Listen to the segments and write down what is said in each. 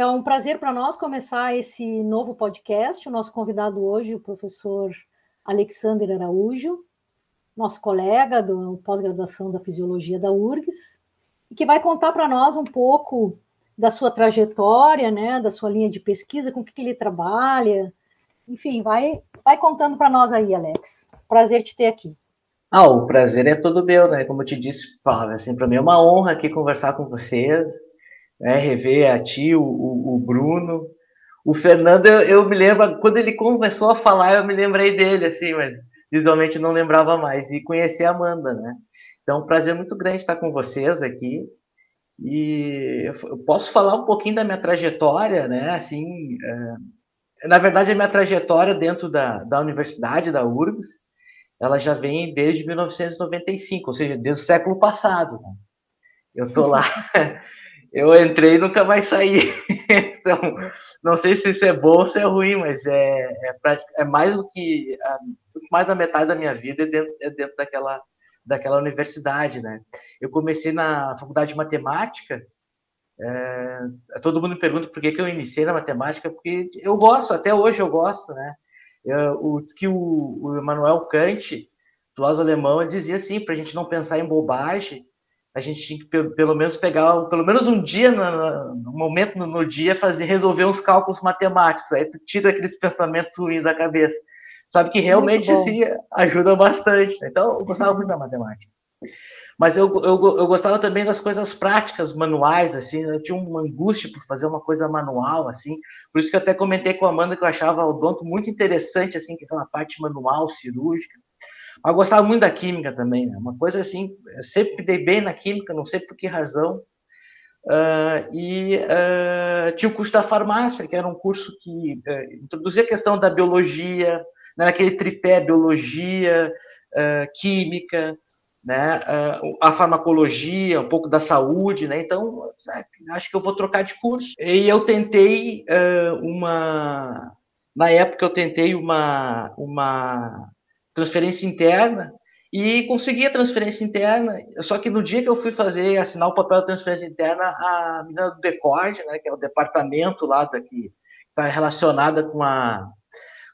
É um prazer para nós começar esse novo podcast. O nosso convidado hoje, o professor Alexander Araújo, nosso colega do pós-graduação da Fisiologia da URGS, e que vai contar para nós um pouco da sua trajetória, né, da sua linha de pesquisa, com o que, que ele trabalha. Enfim, vai, vai contando para nós aí, Alex. Prazer te ter aqui. Ah, o prazer é todo meu, né? Como eu te disse, Flávia, assim, para mim é uma honra aqui conversar com vocês né, rever a ti, o, o, o Bruno. O Fernando, eu, eu, me lembro, quando ele começou a falar, eu me lembrei dele, assim, mas visualmente não lembrava mais. E conheci a Amanda, né? Então, um prazer muito grande estar com vocês aqui. E eu posso falar um pouquinho da minha trajetória, né? Assim, é, na verdade, a minha trajetória dentro da, da universidade, da URGS, ela já vem desde 1995, ou seja, desde o século passado. Né? Eu estou lá eu entrei e nunca mais saí. então, não sei se isso é bom ou se é ruim, mas é, é, é mais do que mais da metade da minha vida é dentro, é dentro daquela, daquela universidade, né? Eu comecei na faculdade de matemática. É, todo mundo me pergunta por que, que eu iniciei na matemática, porque eu gosto, até hoje eu gosto, né? Eu, o, que o, o Kant, filósofo alemão, dizia assim, para a gente não pensar em bobagem, a gente tinha que pelo menos pegar pelo menos um dia no, no momento no, no, dia fazer resolver uns cálculos matemáticos. Aí tu tira aqueles pensamentos ruins da cabeça. Sabe que realmente assim, ajuda bastante. Então eu gostava muito da matemática. Mas eu, eu, eu gostava também das coisas práticas manuais assim eu tinha uma angústia por fazer uma coisa manual assim. Por isso que eu até comentei com a Amanda que eu achava o odonto muito interessante assim que aquela parte manual cirúrgica mas gostava muito da química também, né? Uma coisa assim, sempre dei bem na química, não sei por que razão. Uh, e uh, tinha o curso da farmácia, que era um curso que uh, introduzia a questão da biologia, né, naquele tripé biologia, química, né, a farmacologia, um pouco da saúde, né, então acho que eu vou trocar de curso. E eu tentei uma, na época eu tentei uma, uma transferência interna e consegui a transferência interna. Só que no dia que eu fui fazer, assinar o papel da transferência interna, a menina do Decorde, né, que é o departamento lá daqui, está relacionada com a,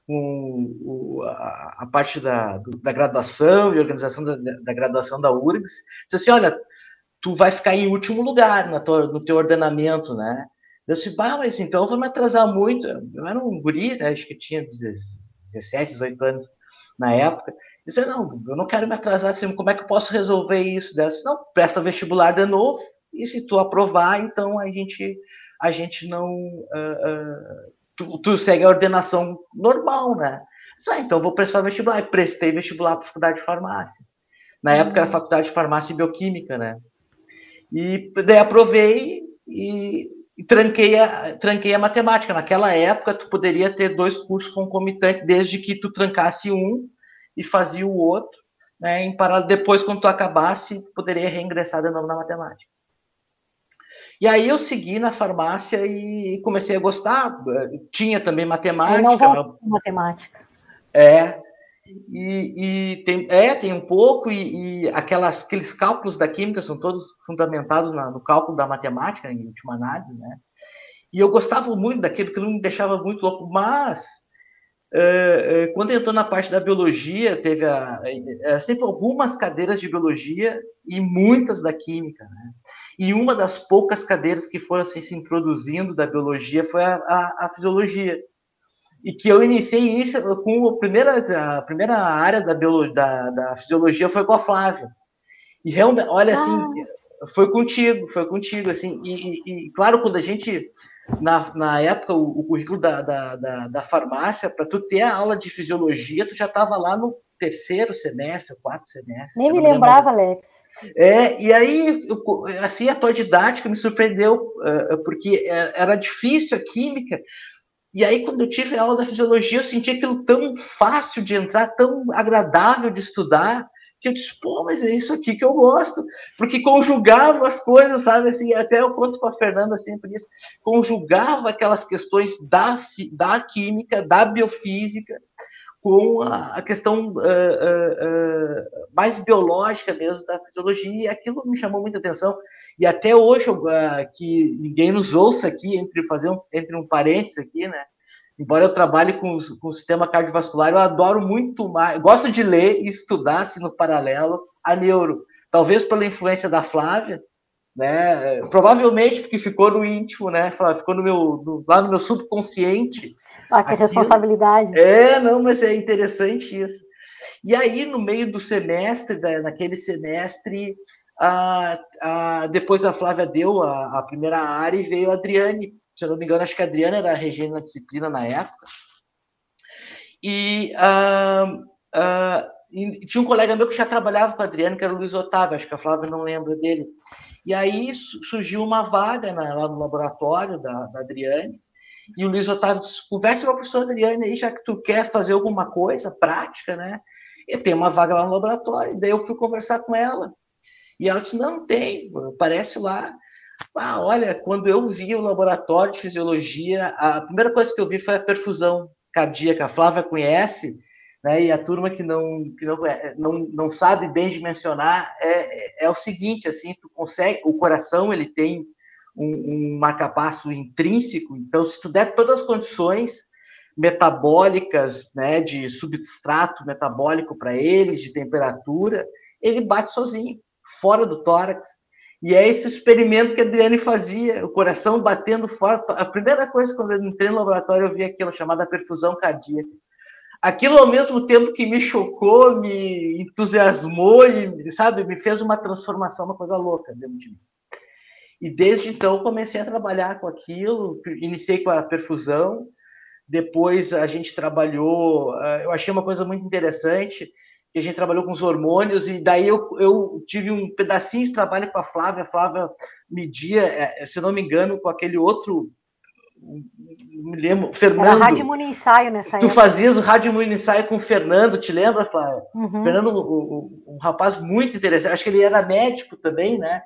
com a, a parte da, do, da graduação e organização da, da, graduação da URGS, disse assim, olha, tu vai ficar em último lugar na tua, no teu ordenamento, né? Eu disse, bah, mas então eu vou me atrasar muito. Eu era um guri, né, acho que tinha 17, 18 anos na época, dizer, não, eu não quero me atrasar, assim, como é que eu posso resolver isso? Dela disse, não, presta vestibular de novo, e se tu aprovar, então a gente, a gente não... Uh, uh, tu, tu, segue a ordenação normal, né? Só, ah, então vou prestar vestibular. E prestei vestibular para a faculdade de farmácia. Na uhum. época era a faculdade de farmácia e bioquímica, né? E daí aprovei e e tranquei a, tranquei a matemática. Naquela época, tu poderia ter dois cursos concomitantes, desde que tu trancasse um e fazia o outro. Né, em paralelo, depois, quando tu acabasse, tu poderia reingressar de novo na matemática. E aí eu segui na farmácia e comecei a gostar. Tinha também matemática. Eu não matemática. É, e, e, tem, é, tem um pouco, e, e, aquelas, aqueles cálculos da química são todos fundamentados na, no cálculo da matemática, em última análise, né? E eu gostava muito daquilo, que me deixava muito louco, mas uh, uh, quando entrou na parte da biologia, teve a, uh, sempre algumas cadeiras de biologia e muitas da química, né? E uma das poucas cadeiras que foram assim, se introduzindo da biologia foi a, a, a fisiologia e que eu iniciei isso com a primeira, a primeira área da, biologia, da, da fisiologia foi com a Flávia. E realmente, olha assim, ah. foi contigo, foi contigo, assim, e, e, e, claro, quando a gente, na, na época, o, o currículo da, da, da, da farmácia, para tu ter a aula de fisiologia, tu já estava lá no terceiro semestre, quarto semestre. Nem me lembrava, Alex. É, e aí, assim, a tua didática me surpreendeu, porque é, era difícil a química, e aí, quando eu tive a aula da fisiologia, eu senti aquilo tão fácil de entrar, tão agradável de estudar, que eu disse, pô, mas é isso aqui que eu gosto, porque conjugava as coisas, sabe, assim, até eu conto com a Fernanda sempre isso, conjugava aquelas questões da, da química, da biofísica, com a, questão uh, uh, uh, mais biológica mesmo da fisiologia, e aquilo me chamou muita atenção. E até hoje, que ninguém nos ouça aqui, entre fazer um, entre um parênteses aqui, né? Embora eu trabalhe com, com o sistema cardiovascular, eu adoro muito mais, gosto de ler e estudar, assim, no paralelo, a neuro. Talvez pela influência da Flávia, né? Provavelmente porque ficou no íntimo, né? Ficou no meu, no, lá no meu subconsciente. Ah, que aquilo. responsabilidade. É, não, mas é interessante isso. E aí, no meio do semestre, naquele semestre, a, a, depois a Flávia deu a, a, primeira área e veio a Adriane. Se eu não me engano, acho que a Adriane era regendo na disciplina na época. E, uh, e, tinha um colega meu que já trabalhava com a Adriane, que era o Luiz Otávio, acho que a Flávia não lembra dele. E aí surgiu uma vaga na, lá no laboratório da, da Adriane, e o Luiz Otávio disse, conversa com a professora Adriane aí, já que tu quer fazer alguma coisa prática, né? E tem uma vaga lá no laboratório. Daí eu fui conversar com ela. E ela disse, não tem, parece lá. Ah, olha, quando eu vi o laboratório de fisiologia, a primeira coisa que eu vi foi a perfusão cardíaca. A Flávia conhece, né? E a turma que não, que não, não, não sabe bem dimensionar é, é o seguinte, assim, tu consegue, o coração ele tem um, um marcapasso intrínseco, então se tu der todas as condições metabólicas, né, de substrato metabólico para ele, de temperatura, ele bate sozinho, fora do tórax. E é esse experimento que a Adriane fazia, o coração batendo fora. A primeira coisa quando eu entrei no laboratório, eu vi aquilo chamada perfusão cardíaca aquilo ao mesmo tempo que me chocou, me entusiasmou e, sabe, me fez uma transformação, uma coisa louca dentro de mim. E desde então comecei a trabalhar com aquilo, iniciei com a perfusão, depois a gente trabalhou, ah, eu achei uma coisa muito interessante, que a gente trabalhou com os hormônios, e daí eu, eu tive um pedacinho de trabalho com a Flávia, a Flávia media, é, se não me engano, com aquele outro me lembro, Fernando. Era rádio ensaio nessa época. Tu fazias o rádio ensaio com o Fernando, te lembra, Flávia? Uhum. Fernando, um, um, rapaz muito interessante, acho que ele era médico também, né?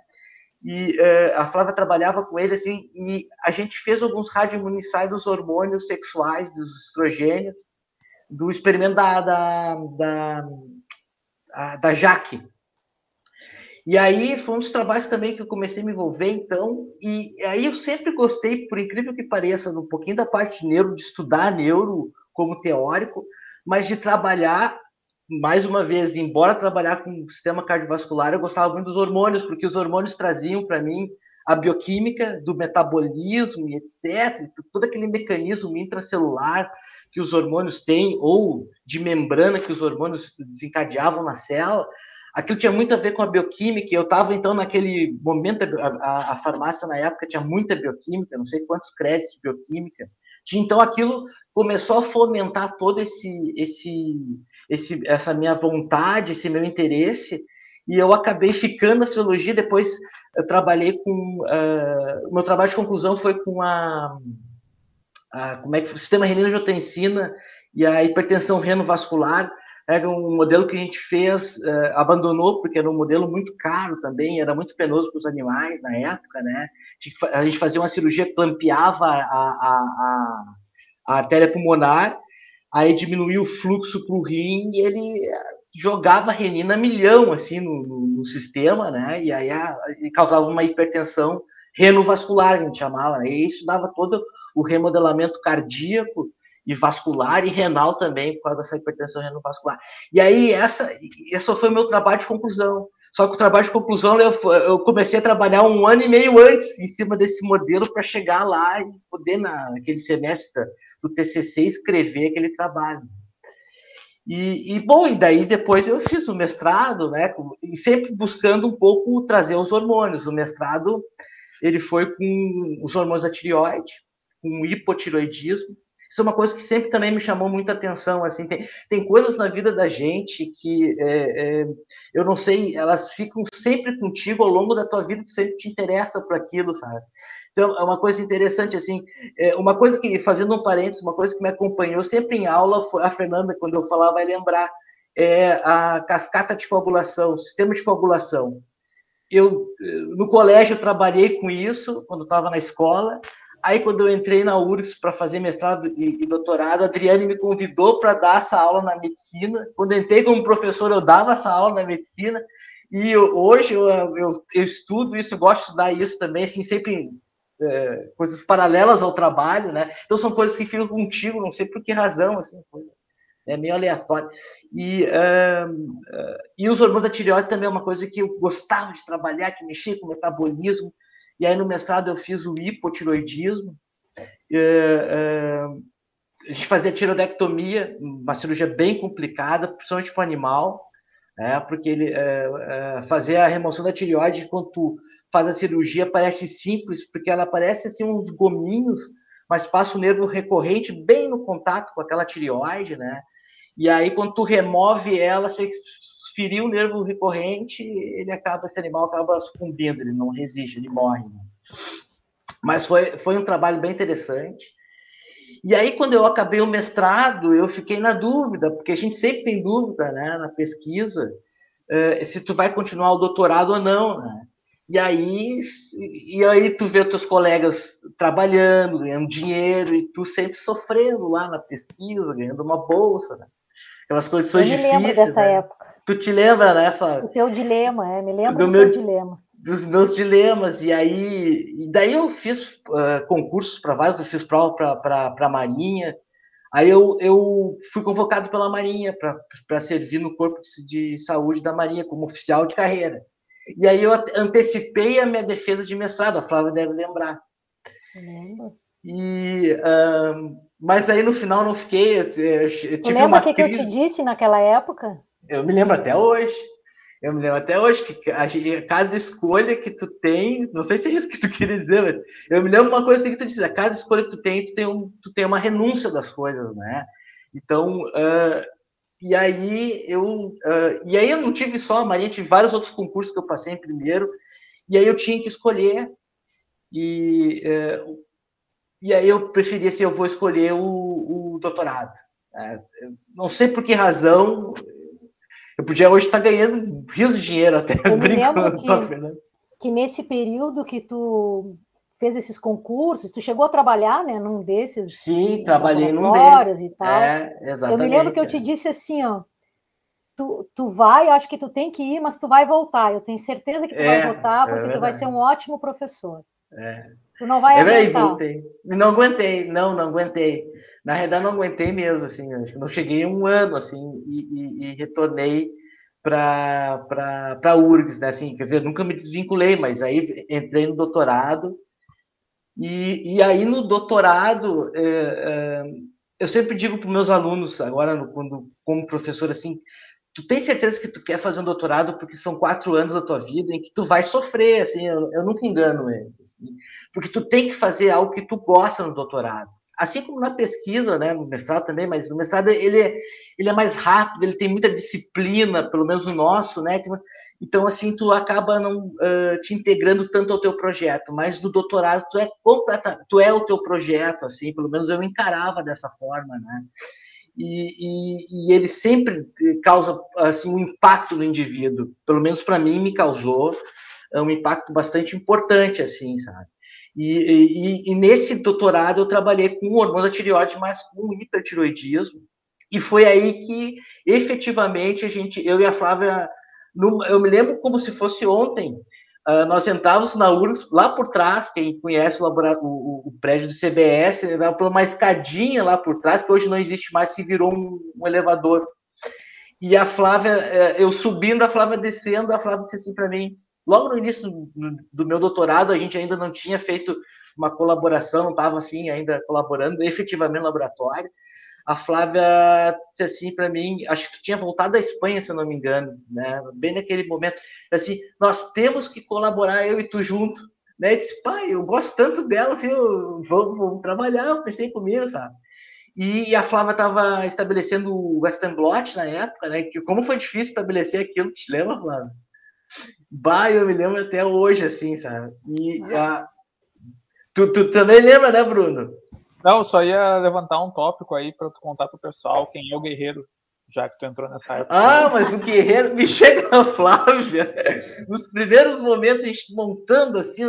E uh, a Flávia trabalhava com ele, assim, e a gente fez alguns rádio ensaios dos hormônios sexuais, dos estrogênios, do experimento da, da, da, da Jaque, e aí foi um dos trabalhos também que eu comecei a me envolver, então, e aí eu sempre gostei, por incrível que pareça, um pouquinho da parte de neuro, de estudar neuro como teórico, mas de trabalhar, mais uma vez, embora trabalhar com o sistema cardiovascular, eu gostava muito dos hormônios, porque os hormônios traziam para mim a bioquímica do metabolismo e etc, todo aquele mecanismo intracelular que os hormônios têm, ou de membrana que os hormônios desencadeavam na célula, aquilo tinha muito a ver com a bioquímica. Eu estava, então, naquele momento, a, a, farmácia na época tinha muita bioquímica, não sei quantos créditos de bioquímica. Então, aquilo começou a fomentar todo esse, esse, esse, essa minha vontade, esse meu interesse. E eu acabei ficando na fisiologia. Depois, eu trabalhei com. Uh, meu trabalho de conclusão foi com a. a como é que o sistema renina-angiotensina e a hipertensão renovascular era um modelo que a gente fez, uh, abandonou, porque era um modelo muito caro também, era muito penoso para os animais na época, né? A gente fazia uma cirurgia que clampeava a, a, a, a artéria pulmonar, aí diminuía o fluxo para o rim e ele jogava renina milhão, assim, no, no, no sistema, né? E aí a, causava uma hipertensão renovascular, a gente chamava, né? E isso dava todo o remodelamento cardíaco e vascular e renal também, por causa dessa hipertensão renal vascular. E aí, essa, essa foi o meu trabalho de conclusão. Só que o trabalho de conclusão eu, eu comecei a trabalhar um ano e meio antes em cima desse modelo para chegar lá e poder, naquele semestre do TCC, escrever aquele trabalho. E, e, bom, e daí depois eu fiz o mestrado, né? E sempre buscando um pouco trazer os hormônios. O mestrado ele foi com os hormônios da tireoide, com hipotiroidismo, isso é uma coisa que sempre também me chamou muita atenção. Assim, tem, tem coisas na vida da gente que é, é, eu não sei, elas ficam sempre contigo ao longo da tua vida, tu sempre te interessa por aquilo, sabe? Então, é uma coisa interessante, assim, é uma coisa que, fazendo um parênteses, uma coisa que me acompanhou sempre em aula, foi, a Fernanda, quando eu falava, vai lembrar, é a cascata de coagulação, sistema de coagulação. Eu, no colégio, eu trabalhei com isso, quando estava na escola, Aí, quando eu entrei na URGS para fazer mestrado e, e, doutorado, a Adriane me convidou para dar essa aula na medicina. Quando entrei como professor, eu dava essa aula na medicina. E eu, hoje eu, eu, eu, estudo isso, gosto de estudar isso também, assim, sempre é, coisas paralelas ao trabalho, né? Então são coisas que ficam contigo, não sei por que razão, assim, coisa, é meio aleatório. E, uh, uh, e os hormônios da tireoide também é uma coisa que eu gostava de trabalhar, que mexia com o metabolismo. E aí no mestrado eu fiz o hipotiroidismo. Uh, a gente fazia tiroidectomia, uma cirurgia bem complicada, principalmente para o animal, né? porque ele fazer a remoção da tireoide quando tu faz a cirurgia parece simples, porque ela parece assim uns gominhos, mas passa o nervo recorrente bem no contato com aquela tireoide, né? E aí, quando tu remove ela, você ferir o nervo recorrente, ele acaba, esse animal acaba sucumbindo, ele não resiste, ele morre. Né? Mas foi, foi um trabalho bem interessante. E aí, quando eu acabei o mestrado, eu fiquei na dúvida, porque a gente sempre tem dúvida, né, na pesquisa, uh, se tu vai continuar o doutorado ou não, né? E aí, e aí tu vê os teus colegas trabalhando, ganhando dinheiro, e tu sempre sofrendo lá na pesquisa, ganhando uma bolsa, né? Aquelas condições eu me difíceis. lembro dessa né? época. Tu te lembra, né, Flávio? O teu dilema, é, me lembro do, do meu, dilema. Dos meus dilemas. E aí, e daí eu fiz uh, concursos para vários, eu fiz prova para a Marinha. Aí eu, eu fui convocado pela Marinha para servir no corpo de, de saúde da Marinha como oficial de carreira. E aí eu antecipei a minha defesa de mestrado, a Flávia deve lembrar. Lembro. E, uh, mas aí no final não fiquei. Eu, eu tu lembra o que, que eu te disse naquela época? Eu me lembro até hoje. Eu me lembro até hoje que a, cada escolha que tu tem, não sei se é isso que tu queria dizer, mas eu me lembro uma coisa assim que tu disse, a cada escolha que tu tem, tu tem, um, tu tem uma renúncia das coisas, né? Então, uh, e aí eu uh, e aí eu não tive só a Marinha, tive vários outros concursos que eu passei em primeiro, e aí eu tinha que escolher e uh, e aí eu preferi assim, eu vou escolher o, o doutorado. Né? Não sei por que razão, eu podia hoje estar ganhando rios de dinheiro até. Eu me lembro que, que nesse período que tu fez esses concursos, tu chegou a trabalhar, né, num desses Sim, trabalhei num desses. e tal. É, exatamente. Eu me lembro que eu te é. disse assim, ó, tu, tu vai, acho que tu tem que ir, mas tu vai voltar. Eu tenho certeza que tu é, vai voltar, porque é tu vai ser um ótimo professor. É. Tu não vai é aguentar. voltei. Não aguentei, não, não aguentei. Na realidade, não aguentei mesmo, assim, acho que não cheguei um ano, assim, e, e, e retornei para a URGS, né, assim, quer dizer, nunca me desvinculei, mas aí entrei no doutorado, e, e aí no doutorado, é, é, eu sempre digo para meus alunos, agora quando, como professor, assim, tu tem certeza que tu quer fazer um doutorado porque são quatro anos da tua vida em que tu vai sofrer, assim, eu, eu nunca engano eles, assim, porque tu tem que fazer algo que tu gosta no doutorado. Assim como na pesquisa, né, no mestrado também, mas no mestrado ele é, ele é mais rápido, ele tem muita disciplina, pelo menos o nosso, né, então assim tu acaba não uh, te integrando tanto ao teu projeto, mas no doutorado tu é completa, tu é o teu projeto, assim, pelo menos eu encarava dessa forma, né, e, e, e, ele sempre causa assim um impacto no indivíduo. Pelo menos para mim me causou é um impacto bastante importante, assim, sabe? E, e, e, nesse doutorado eu trabalhei com hormônio da tireoide, mas com hipertiroidismo. E foi aí que, efetivamente, a gente, eu e a Flávia, no, eu me lembro como se fosse ontem, uh, nós entrávamos na URSS, lá por trás, quem conhece o, o, o prédio do CBS, era por uma escadinha lá por trás, que hoje não existe mais, se virou um, um elevador. E a Flávia, eh, eu subindo, a Flávia descendo, a Flávia disse assim para mim, logo no início do, meu doutorado, a gente ainda não tinha feito uma colaboração, não estava assim ainda colaborando efetivamente no laboratório a Flávia disse assim para mim, acho que tu tinha voltado da Espanha, se eu não me engano, né? Bem naquele momento, assim, nós temos que colaborar eu e tu junto, né? Eu disse, pai, eu gosto tanto dela, assim, eu, vamos, vamos trabalhar, eu pensei comigo, sabe? E a Flávia estava estabelecendo o Western Blot na época, né? Que como foi difícil estabelecer aquilo, te lembra, Flávia? Bah, eu me lembro até hoje, assim, sabe? E a... tu, tu também lembra, né, Bruno? Não, só ia levantar um tópico aí para tu contar pro pessoal quem é o guerreiro já que tu entrou nessa época. Ah, mas o guerreiro me chega a Flávia. Nos primeiros momentos, a gente montando assim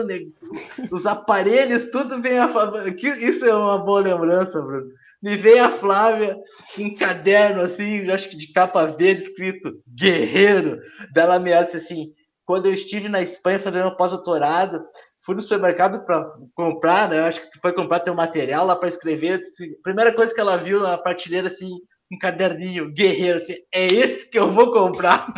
os aparelhos, tudo vem a Flávia. Isso é uma boa lembrança, Bruno. Me vem a Flávia, um caderno assim, acho que de capa verde, escrito Guerreiro. Dela me disse assim: quando eu estive na Espanha fazendo um pós-doutorado, fui no supermercado para comprar, né? Acho que tu foi comprar teu material lá para escrever. Primeira coisa que ela viu na prateleira assim, um caderninho guerreiro, assim, é esse que eu vou comprar.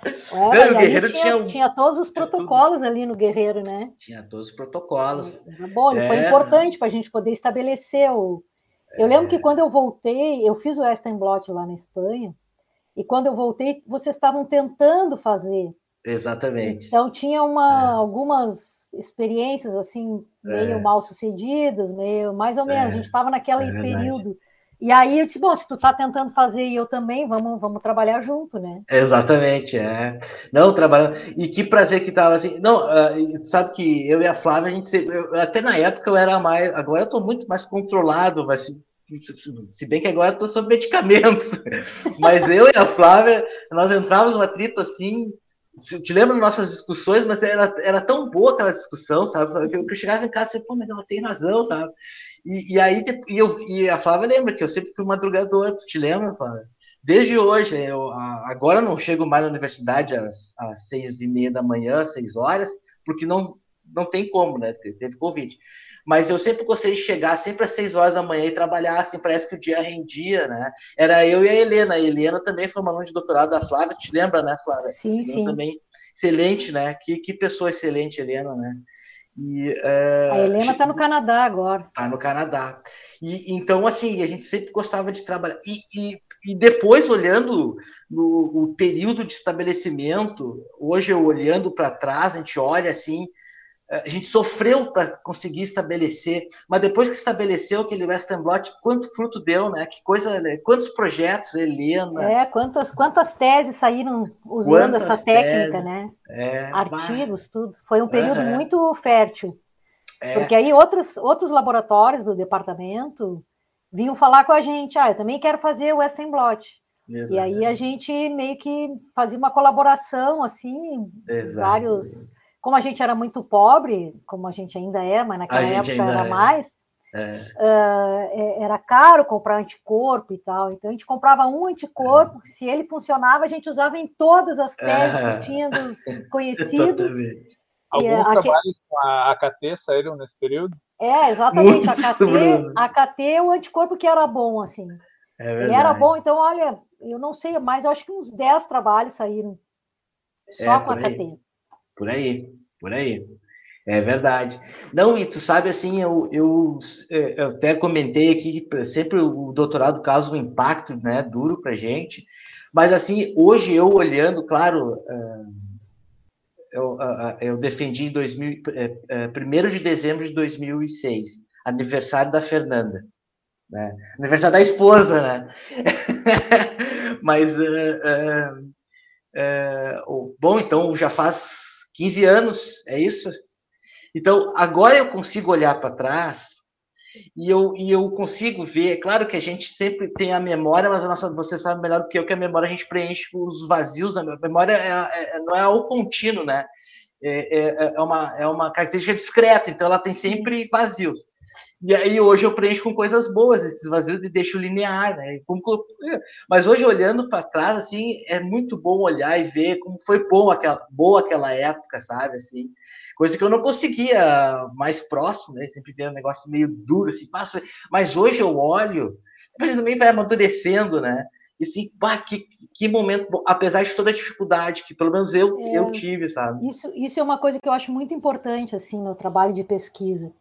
É, o Guerreiro tinha, tinha, tinha, todos os protocolos ali no Guerreiro, né? Tinha todos os protocolos. Bom, é. foi importante para a gente poder estabelecer o. Eu é. lembro que quando eu voltei, eu fiz o Estenblot lá na Espanha, e quando eu voltei, vocês estavam tentando fazer. Exatamente. Então tinha uma, é. algumas experiências assim, meio é. mal sucedidas, meio mais ou menos. A gente estava naquele período e aí eu disse, bom, se tu tá tentando fazer e eu também, vamos, vamos trabalhar junto, né? Exatamente, é. Não, trabalhando. E que prazer que tava assim. Não, uh, sabe que eu e a Flávia, a gente sempre, eu, até na época eu era mais. Agora eu tô muito mais controlado, mas se, bem que agora eu tô sob medicamentos. mas eu e a Flávia, nós entrávamos no atrito assim. Te lembra das nossas discussões, mas era, era tão boa aquela discussão, sabe? Que eu, eu chegava em casa e pô, mas ela tem razão, sabe? E, e aí, e, eu, e a Flávia lembra que eu sempre fui madrugador, tu te lembra, Flávia? Desde hoje, eu, agora não chego mais na universidade às, às seis e meia da manhã, seis horas, porque não, não tem como, né? Teve Covid. Mas eu sempre gostei de chegar sempre às seis horas da manhã e trabalhar, assim, parece que o dia rendia, né? Era eu e a Helena. A Helena também foi uma aluna de doutorado da Flávia, te lembra, né, Flávia? Sim, sim. Também excelente, né? Que, que pessoa excelente, Helena, né? E, uh, a Helena está no Canadá agora. Está no Canadá. E, então, assim, a gente sempre gostava de trabalhar. E, e, e depois, olhando no, o período de estabelecimento, hoje eu olhando para trás, a gente olha assim, a gente sofreu para conseguir estabelecer, mas depois que estabeleceu aquele Western Blot, quanto fruto deu, né? Que coisa, né? quantos projetos, Helena. É, quantas, quantas teses saíram usando quantas essa técnica, teses, né? É, Artigos, tudo. Foi um período uhum. muito fértil. É. Porque aí outros, outros laboratórios do departamento vinham falar com a gente, ah, eu também quero fazer o Western Blot. E aí a gente meio que fazia uma colaboração, assim, vários como a gente era muito pobre, como a gente ainda é, mas naquela época era é. mais, é. Uh, era caro comprar anticorpo e tal. Então a gente comprava um anticorpo, é. se ele funcionava, a gente usava em todas as teses que tinha dos conhecidos. Alguns a, trabalhos com a AKT saíram nesse período? É, exatamente. a AKT, é o anticorpo que era bom, assim. É ele era bom, então, olha, eu não sei, mas eu acho que uns 10 trabalhos saíram só é, com a AKT. Por aí, por aí. É verdade. Não, e tu sabe assim, eu, eu, é, eu até comentei aqui que sempre o doutorado causa um impacto né, duro para gente, mas assim, hoje eu olhando, claro, é, eu, eu defendi em 2000, 1 de dezembro de 2006, aniversário da Fernanda. Né? Aniversário da esposa, né? mas, uh, uh, uh, bom, então já faz 15 anos, é isso? Então, agora eu consigo olhar para trás e eu, e eu consigo ver. É claro que a gente sempre tem a memória, mas a nossa, você sabe melhor do que eu que a memória a gente preenche os vazios da memória, é, é, não é algo contínuo, né? É, é, é, uma, é uma característica discreta, então ela tem sempre vazios. E aí hoje eu preencho com coisas boas esses vazios e deixo linear, né? Mas hoje olhando para trás, assim, é muito bom olhar e ver como foi bom aquela, boa aquela época, sabe? Assim, coisa que eu não conseguia mais próximo, né? Sempre vendo um negócio meio duro, assim, passa. Mas hoje eu olho, depois também vai amadurecendo, né? E assim, que, que momento bom, apesar de toda a dificuldade que pelo menos eu, é, eu tive, sabe? Isso, isso é uma coisa que eu acho muito importante, assim, no trabalho de pesquisa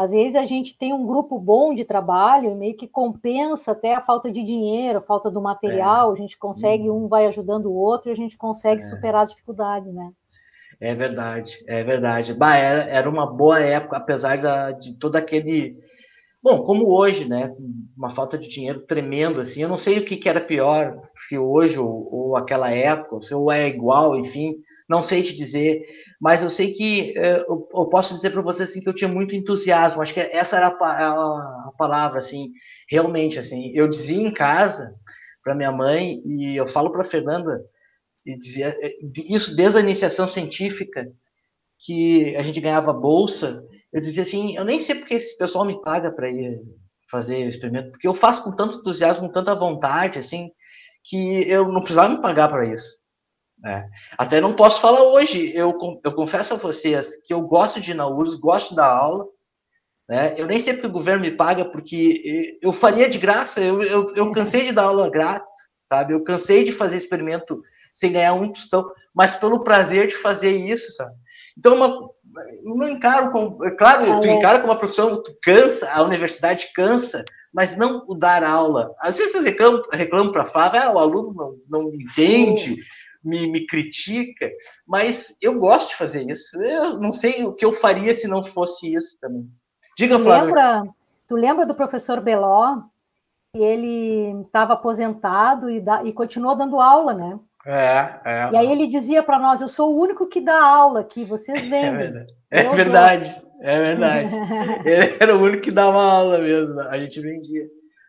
às vezes a gente tem um grupo bom de trabalho, meio que compensa até a falta de dinheiro, a falta do material, é. a gente consegue, uhum. um vai ajudando o outro e a gente consegue é. superar as dificuldades, né? É verdade, é verdade. Bah, era, era uma boa época, apesar de, de todo aquele Bom, como hoje, né? Uma falta de dinheiro tremendo, assim. Eu não sei o que, que era pior, se hoje ou, ou aquela época, se ou é igual, enfim. Não sei te dizer. Mas eu sei que eh, eu, eu, posso dizer para você assim que eu tinha muito entusiasmo. Acho que essa era a, a, a palavra, assim. Realmente, assim. Eu dizia em casa para minha mãe e eu falo para Fernanda e dizia eh, isso desde a iniciação científica que a gente ganhava bolsa eu dizia assim, eu nem sei porque esse pessoal me paga para ir fazer o experimento, porque eu faço com tanto entusiasmo, com tanta vontade, assim, que eu não precisava me pagar para isso. Né? Até não posso falar hoje, eu, eu confesso a vocês que eu gosto de ir na URSS, gosto da aula, né? eu nem sei porque o governo me paga, porque eu faria de graça, eu, eu, eu cansei de dar aula grátis, sabe? Eu cansei de fazer experimento sem ganhar um tostão, mas pelo prazer de fazer isso, sabe? Então, uma, não encaro como. É claro, tu encara como uma profissão, tu cansa, a universidade cansa, mas não o dar aula. Às vezes eu reclamo, reclamo para a Flávia, ah, o aluno não, não entende, me, me critica, mas eu gosto de fazer isso. Eu não sei o que eu faria se não fosse isso também. Diga, tu Flávia. Lembra, tu lembra do professor Beló? Ele estava aposentado e, da, e continuou dando aula, né? É, é. E aí ele dizia para nós: Eu sou o único que dá aula aqui, vocês vendem. É verdade, é verdade. É verdade. ele era o único que dava aula mesmo, a gente vendia.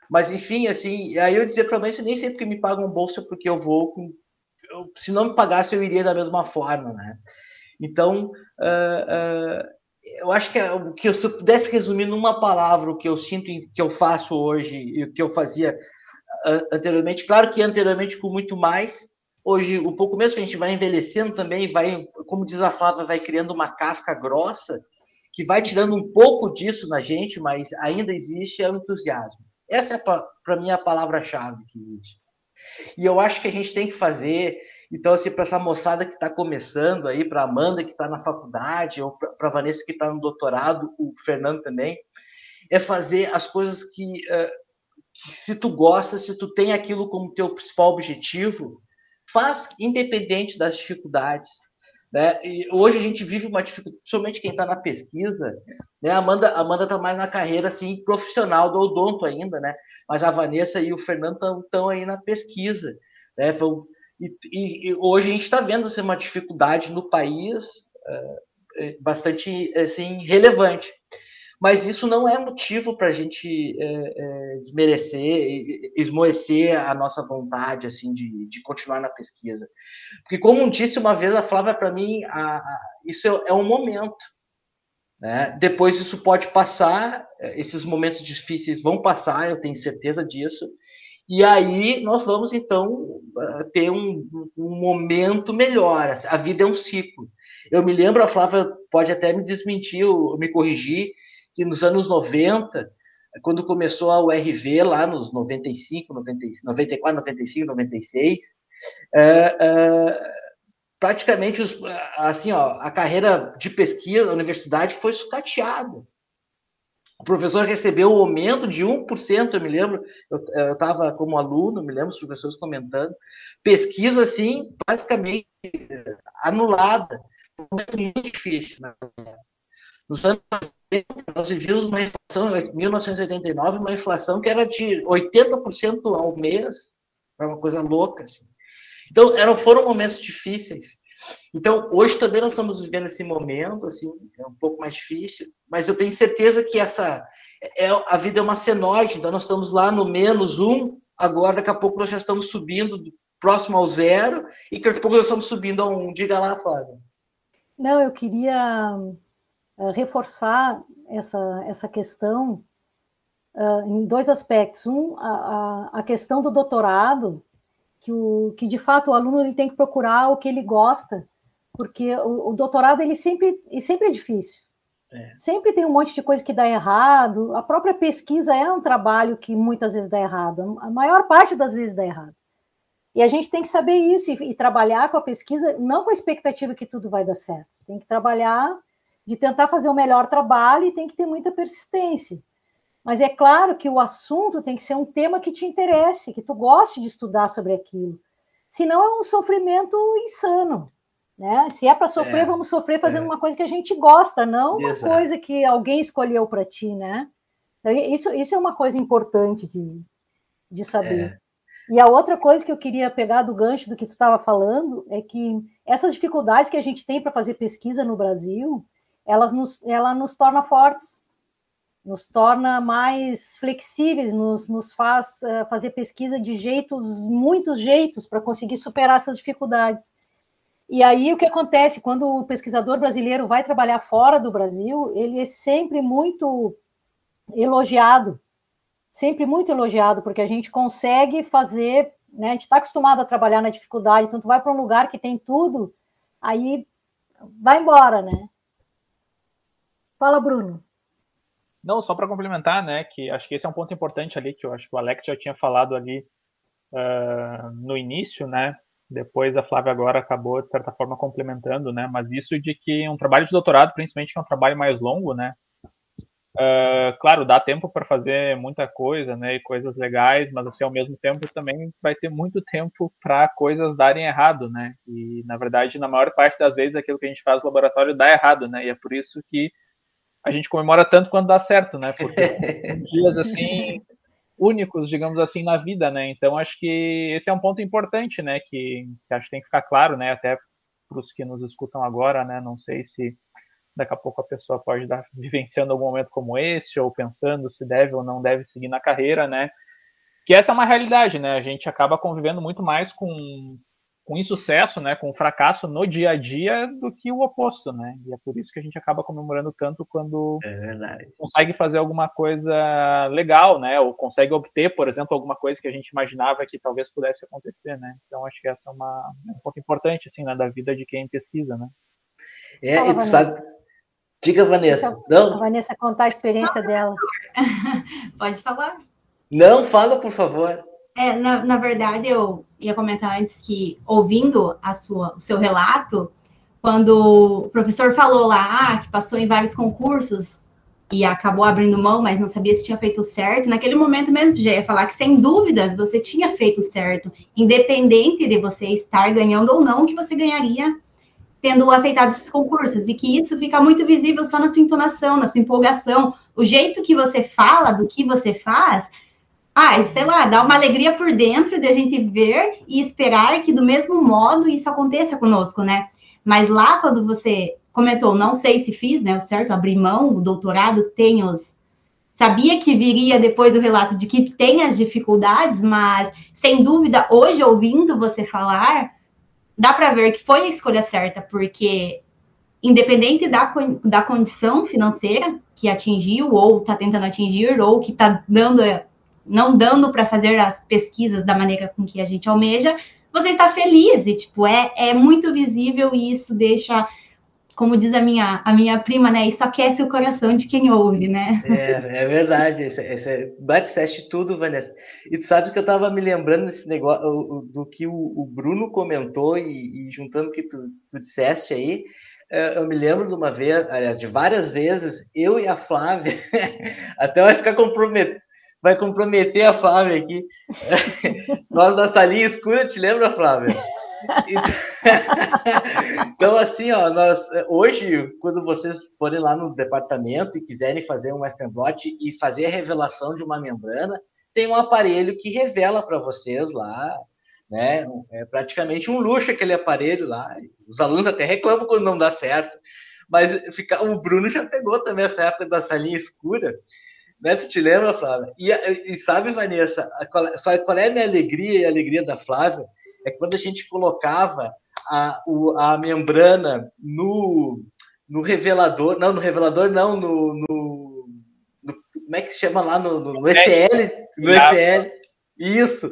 Mas enfim, assim, aí eu dizia para mãe: nem sei porque me pagam bolsa, porque eu vou com. Eu, se não me pagasse, eu iria da mesma forma, né? Então, uh, uh, eu acho que, que se eu pudesse resumir numa palavra o que eu sinto, que eu faço hoje e o que eu fazia anteriormente, claro que anteriormente com muito mais, Hoje, um pouco mesmo que a gente vai envelhecendo também, vai, como diz a Flávia, vai criando uma casca grossa, que vai tirando um pouco disso na gente, mas ainda existe é o entusiasmo. Essa é, para mim, a palavra-chave que existe. E eu acho que a gente tem que fazer, então, assim, para essa moçada que está começando aí, para Amanda que está na faculdade, ou para Vanessa que está no doutorado, o Fernando também, é fazer as coisas que, uh, que, se tu gosta, se tu tem aquilo como teu principal objetivo, faz independente das dificuldades. Né? E hoje a gente vive uma dificuldade, principalmente quem está na pesquisa, né? A Amanda Amanda está mais na carreira assim profissional do odonto ainda, né? Mas a Vanessa e o Fernando estão aí na pesquisa, né? E, e, e hoje a gente está vendo assim, uma dificuldade no país uh, bastante assim relevante. Mas isso não é motivo para a gente é, é, desmerecer, esmoecer a nossa vontade assim de, de continuar na pesquisa. Porque, como disse uma vez a Flávia para mim, a, a, isso é, é um momento. Né? Depois isso pode passar, é, esses momentos difíceis vão passar, eu tenho certeza disso. E aí nós vamos então é, ter um, um, momento melhor. A vida é um ciclo. Eu me lembro, a Flávia pode até me desmentir, ou me corrigir, que nos anos 90, quando começou a URV, lá nos 95, 95 94, 95, 96, é, é, praticamente os, assim, ó, a carreira de pesquisa da universidade foi sucateada. O professor recebeu o aumento de 1%, eu me lembro, eu estava como aluno, me lembro os professores comentando, pesquisa, assim, basicamente anulada. Muito difícil. Né? Nos anos nós vivíamos uma inflação, em 1989, uma inflação que era de 80% ao mês, foi uma coisa louca. Assim. Então, eram, foram momentos difíceis. Então, hoje também nós estamos vivendo esse momento, assim, é um pouco mais difícil, mas eu tenho certeza que essa é, a vida é uma senoide, então nós estamos lá no menos um, agora daqui a pouco nós já estamos subindo próximo ao zero, e daqui a pouco nós estamos subindo a um. Diga lá, Flávia. Não, eu queria uh, reforçar essa, essa questão uh, em dois aspectos. Um, a, a questão do doutorado, que, o, que de fato o aluno ele tem que procurar o que ele gosta, porque o, o doutorado ele sempre, ele sempre é difícil. É. Sempre tem um monte de coisa que dá errado. A própria pesquisa é um trabalho que muitas vezes dá errado. A maior parte das vezes dá errado. E a gente tem que saber isso e, e trabalhar com a pesquisa, não com a expectativa que tudo vai dar certo. Tem que trabalhar de tentar fazer o melhor trabalho e tem que ter muita persistência. Mas é claro que o assunto tem que ser um tema que te interesse, que tu goste de estudar sobre aquilo. Senão é um sofrimento insano. Né? Se é para sofrer, é, vamos sofrer fazendo é. uma coisa que a gente gosta, não uma Exato. coisa que alguém escolheu para ti, né? Isso, isso é uma coisa importante de, de saber. É. E a outra coisa que eu queria pegar do gancho do que tu estava falando é que essas dificuldades que a gente tem para fazer pesquisa no Brasil, elas nos, ela nos torna fortes, nos torna mais flexíveis, nos, nos faz uh, fazer pesquisa de jeitos, muitos jeitos, para conseguir superar essas dificuldades. E aí o que acontece quando o pesquisador brasileiro vai trabalhar fora do Brasil, ele é sempre muito elogiado sempre muito elogiado, porque a gente consegue fazer, né? A gente está acostumado a trabalhar na dificuldade, então tu vai para um lugar que tem tudo, aí vai embora, né? Fala, Bruno. Não, só para complementar, né, que acho que esse é um ponto importante ali, que eu acho que o Alex já tinha falado ali uh, no início, né, depois a Flávia agora acabou, de certa forma, complementando, né, mas isso de que um trabalho de doutorado, principalmente, que é um trabalho mais longo, né, Uh, claro, dá tempo para fazer muita coisa, né, e coisas legais, mas assim, ao mesmo tempo também vai ter muito tempo para coisas darem errado, né? E na verdade, na maior parte das vezes aquilo que a gente faz no laboratório dá errado, né? E é por isso que a gente comemora tanto quando dá certo, né? Porque dias assim únicos, digamos assim, na vida, né? Então acho que esse é um ponto importante, né, que, que acho que tem que ficar claro, né, até para os que nos escutam agora, né? Não sei se daqui a pouco a pessoa pode estar vivenciando algum momento como esse, ou pensando se deve ou não deve seguir na carreira, né? Que essa é uma realidade, né? A gente acaba convivendo muito mais com, com insucesso, né? Com fracasso no dia a dia do que o oposto, né? E é por isso que a gente acaba comemorando tanto quando é consegue fazer alguma coisa legal, né? Ou consegue obter, por exemplo, alguma coisa que a gente imaginava que talvez pudesse acontecer, né? Então acho que essa é uma, um ponto importante, assim, né? Da vida de quem pesquisa, né? É, Fala, e tu sabe, Diga, Vanessa. Não? A Vanessa contar a experiência dela. Pode falar. Não, fala, por favor. É, na, na verdade, eu ia comentar antes que, ouvindo a sua, o seu relato, quando o professor falou lá ah, que passou em vários concursos e acabou abrindo mão, mas não sabia se tinha feito certo, naquele momento mesmo já ia falar que, sem dúvidas, você tinha feito certo, independente de você estar ganhando ou não, que você ganharia tendo aceitado esses concursos, e que isso fica muito visível só na sua entonação, na sua empolgação, o jeito que você fala do que você faz, ah, sei lá, dá uma alegria por dentro de a gente ver e esperar que do mesmo modo isso aconteça conosco, né? Mas lá quando você comentou, não sei se fiz, né, o certo, abrir mão, o doutorado tem os sabia que viria depois o relato de que tem as dificuldades, mas sem dúvida, hoje ouvindo você falar, dá para ver que foi a escolha certa, porque independente da, da condição financeira que atingiu ou está tentando atingir ou que está dando não dando para fazer as pesquisas da maneira com que a gente almeja, você está feliz e tipo é, é muito visível e isso deixa como diz a minha, a minha prima, né? Isso aquece o coração de quem ouve, né? É, é verdade. Esse, esse, batiste tudo, Vanessa. E tu sabes que eu estava me lembrando desse negócio, do que o, o Bruno comentou e, e, juntando o que tu, tu disseste aí, é, eu me lembro de uma vez, aliás, de várias vezes, eu e a Flávia, até vai ficar comprometido, vai comprometer a Flávia aqui. Nós da salinha escura, te lembra, Flávia? então, assim, ó, nós, hoje, quando vocês forem lá no departamento e quiserem fazer um Western blot e fazer a revelação de uma membrana, tem um aparelho que revela para vocês lá, né? É praticamente um luxo aquele aparelho lá. Os alunos até reclamam quando não dá certo. Mas fica, o Bruno já pegou também essa época da salinha escura. Né? Tu te lembra, Flávia? E, e sabe, Vanessa, qual, qual é a minha alegria e a alegria da Flávia? é quando a gente colocava a, o, a membrana no, no revelador, não, no revelador não, no, no, no como é que se chama lá, no, no, no SL, no SL, isso,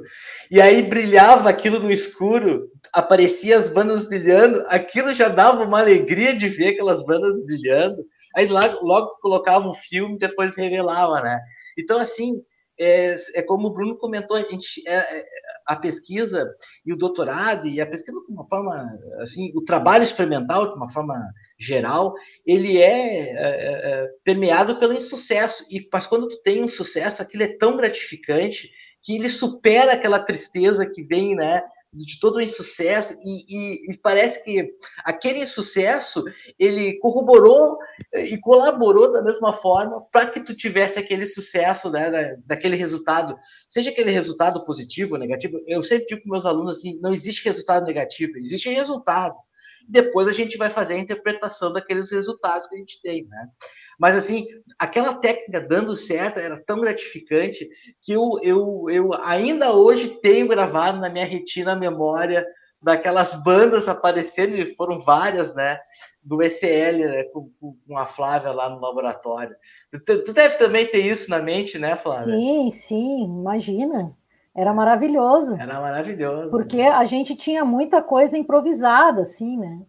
e aí brilhava aquilo no escuro, aparecia as bandas brilhando, aquilo já dava uma alegria de ver aquelas bandas brilhando, aí logo, logo colocava o filme, depois revelava, né? Então, assim, é, é como o Bruno comentou, a, gente, é, é, a pesquisa e o doutorado, e a pesquisa de uma forma, assim, o trabalho experimental de uma forma geral, ele é, é, é permeado pelo insucesso, e, mas quando tu tem um sucesso, aquilo é tão gratificante que ele supera aquela tristeza que vem, né, de todo o insucesso e, e, e, parece que aquele insucesso ele corroborou e colaborou da mesma forma para que tu tivesse aquele sucesso né, da, daquele resultado seja aquele resultado positivo ou negativo eu sempre digo para meus alunos assim não existe resultado negativo existe resultado depois a gente vai fazer a interpretação daqueles resultados que a gente tem, né? Mas assim, aquela técnica dando certo era tão gratificante que eu, eu, eu ainda hoje tenho gravado na minha retina a memória daquelas bandas aparecendo, e foram várias, né? Do ECL, né, com, com, a Flávia lá no laboratório. Tu, tu, deve também ter isso na mente, né, Flávia? Sim, sim, imagina. Era maravilhoso. Era maravilhoso. Porque a gente tinha muita coisa improvisada, assim, né?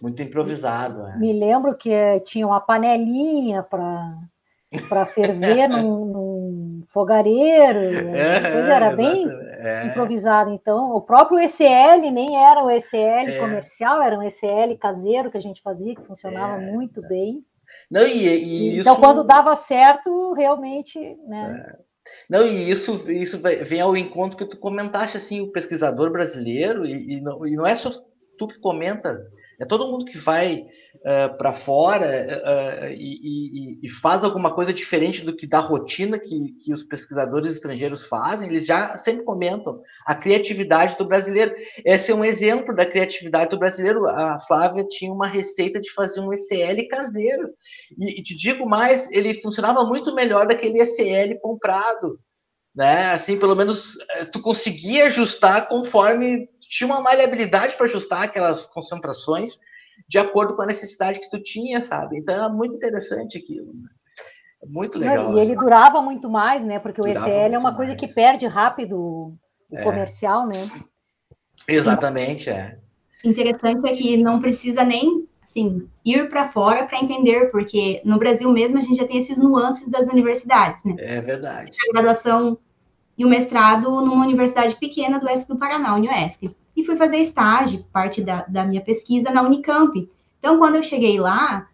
Muito improvisado. É. Me lembro que tinha uma panelinha para ferver num, num, fogareiro. É, era bem é. improvisado. Então, o próprio ECL nem era o ECL é. comercial, era um ECL caseiro que a gente fazia, que funcionava é, muito bem. Não, e, e então, isso... quando dava certo, realmente, né? É. Não, e isso, isso vem ao encontro que tu comentaste, assim, o pesquisador brasileiro, e, e, não, e não é só tu que comenta, é todo mundo que vai uh, eh, para fora uh, e, e, e, faz alguma coisa diferente do que da rotina que, que os pesquisadores estrangeiros fazem, eles já sempre comentam a criatividade do brasileiro. Esse é um exemplo da criatividade do brasileiro. A Flávia tinha uma receita de fazer um ECL caseiro. E, e te digo mais, ele funcionava muito melhor daquele ECL comprado né? Assim, pelo menos tu conseguia ajustar conforme tinha uma maleabilidade para ajustar aquelas concentrações de acordo com a necessidade que tu tinha, sabe? Então era muito interessante aquilo. Né? Muito legal. E ele durava muito mais, né? Porque durava o ECL é uma coisa que perde rápido o é. comercial, né? Exatamente, é. Interessante é que não precisa nem assim, ir para fora para entender, porque no Brasil mesmo a gente já tem esses nuances das universidades, né? É verdade. A graduação e o mestrado numa universidade pequena do oeste do Paraná, Unioeste e fui fazer estágio, parte da, da minha pesquisa na Unicamp. Então, quando eu cheguei lá,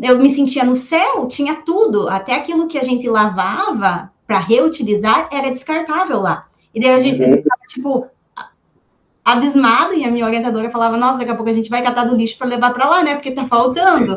eu me sentia no céu, tinha tudo, até aquilo que a gente lavava para reutilizar era descartável lá. E daí a gente uhum. tipo, abismado, e a minha orientadora falava, nossa, daqui a pouco a gente vai catar do lixo para levar para lá, né, porque tá faltando.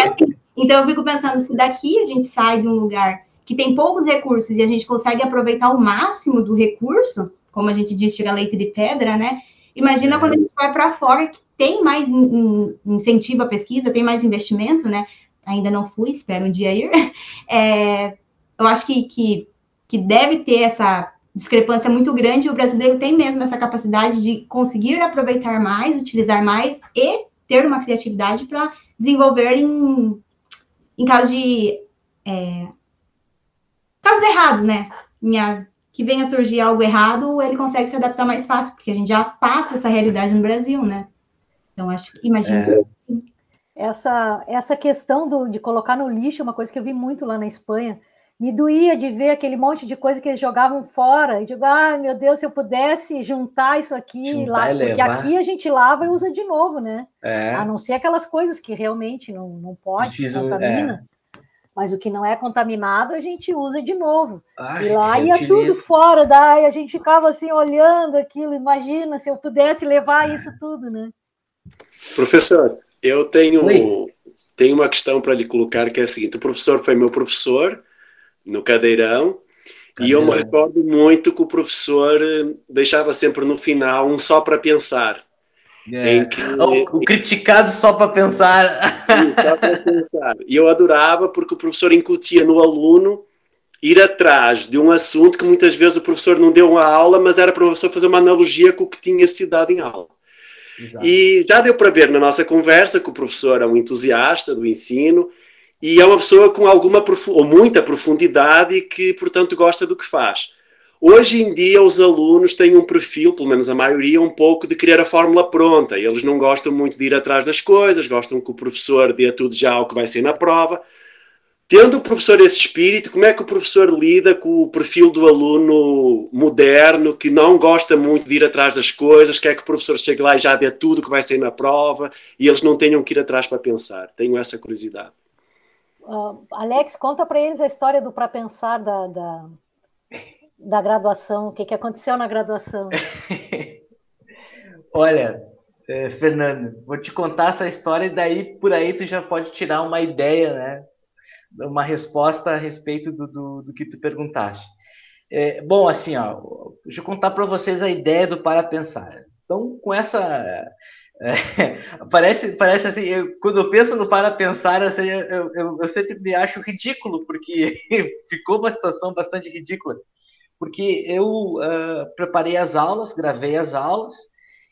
assim. Então, eu fico pensando, se daqui a gente sai de um lugar que tem poucos recursos e a gente consegue aproveitar o máximo do recurso, como a gente diz, tira leite de pedra, né? Imagina quando a gente vai para fora que tem mais in, in, incentivo à pesquisa, tem mais investimento, né? Ainda não fui, espero um dia ir. É, eu acho que, que, que deve ter essa discrepância muito grande. O brasileiro tem mesmo essa capacidade de conseguir aproveitar mais, utilizar mais e ter uma criatividade para desenvolver em, em casos de é, casos errados, né? Minha que venha surgir algo errado, ele consegue se adaptar mais fácil, porque a gente já passa essa realidade no Brasil, né? Então, acho que, imagina. É. Essa, essa questão do, de colocar no lixo é uma coisa que eu vi muito lá na Espanha. Me doía de ver aquele monte de coisa que eles jogavam fora. E digo, ah, meu Deus, se eu pudesse juntar isso aqui lá, porque aqui a gente lava e usa de novo, né? É. A não ser aquelas coisas que realmente não, não pode, Preciso, contamina. É mas o que não é contaminado a gente usa de novo. Ai, e lá ia tudo fora, daí a gente ficava assim olhando aquilo, imagina se eu pudesse levar isso tudo, né? Professor, eu tenho, tenho uma questão para lhe colocar que é a seguinte: o professor foi meu professor no cadeirão. E eu me recordo muito que o professor eh, deixava sempre no final um só para pensar. É. Que, o, o, criticado só para pensar. Só para pensar. E eu adorava porque o professor incutia no aluno ir atrás de um assunto que muitas vezes o professor não deu uma aula, mas era para o professor fazer uma analogia com o que tinha sido dado em aula. Exato. E já deu para ver na nossa conversa que o professor é um entusiasta do ensino e é uma pessoa com alguma ou muita profundidade e que, portanto, gosta do que faz. Hoje em dia, os alunos têm um perfil, pelo menos a maioria, um pouco de querer a fórmula pronta. Eles não gostam muito de ir atrás das coisas, gostam que o professor dê tudo já o que vai ser na prova. Tendo o professor esse espírito, como é que o professor lida com o perfil do aluno moderno que não gosta muito de ir atrás das coisas, quer que o professor chegue lá e já dê tudo o que vai ser na prova e eles não tenham que ir atrás para pensar? Tenho essa curiosidade. Uh, Alex, conta para eles a história do para pensar da, da da graduação, o que, que aconteceu na graduação? Olha, é, Fernando, vou te contar essa história e daí por aí tu já pode tirar uma ideia, né? Uma resposta a respeito do, do, do que tu perguntaste. É, bom, assim, ó, deixa eu contar para vocês a ideia do para pensar. Então, com essa é, parece, parece assim, eu, quando eu penso no para pensar, assim, eu, eu, eu, sempre me acho ridículo, porque ficou uma situação bastante ridícula. Porque eu uh, preparei as aulas, gravei as aulas,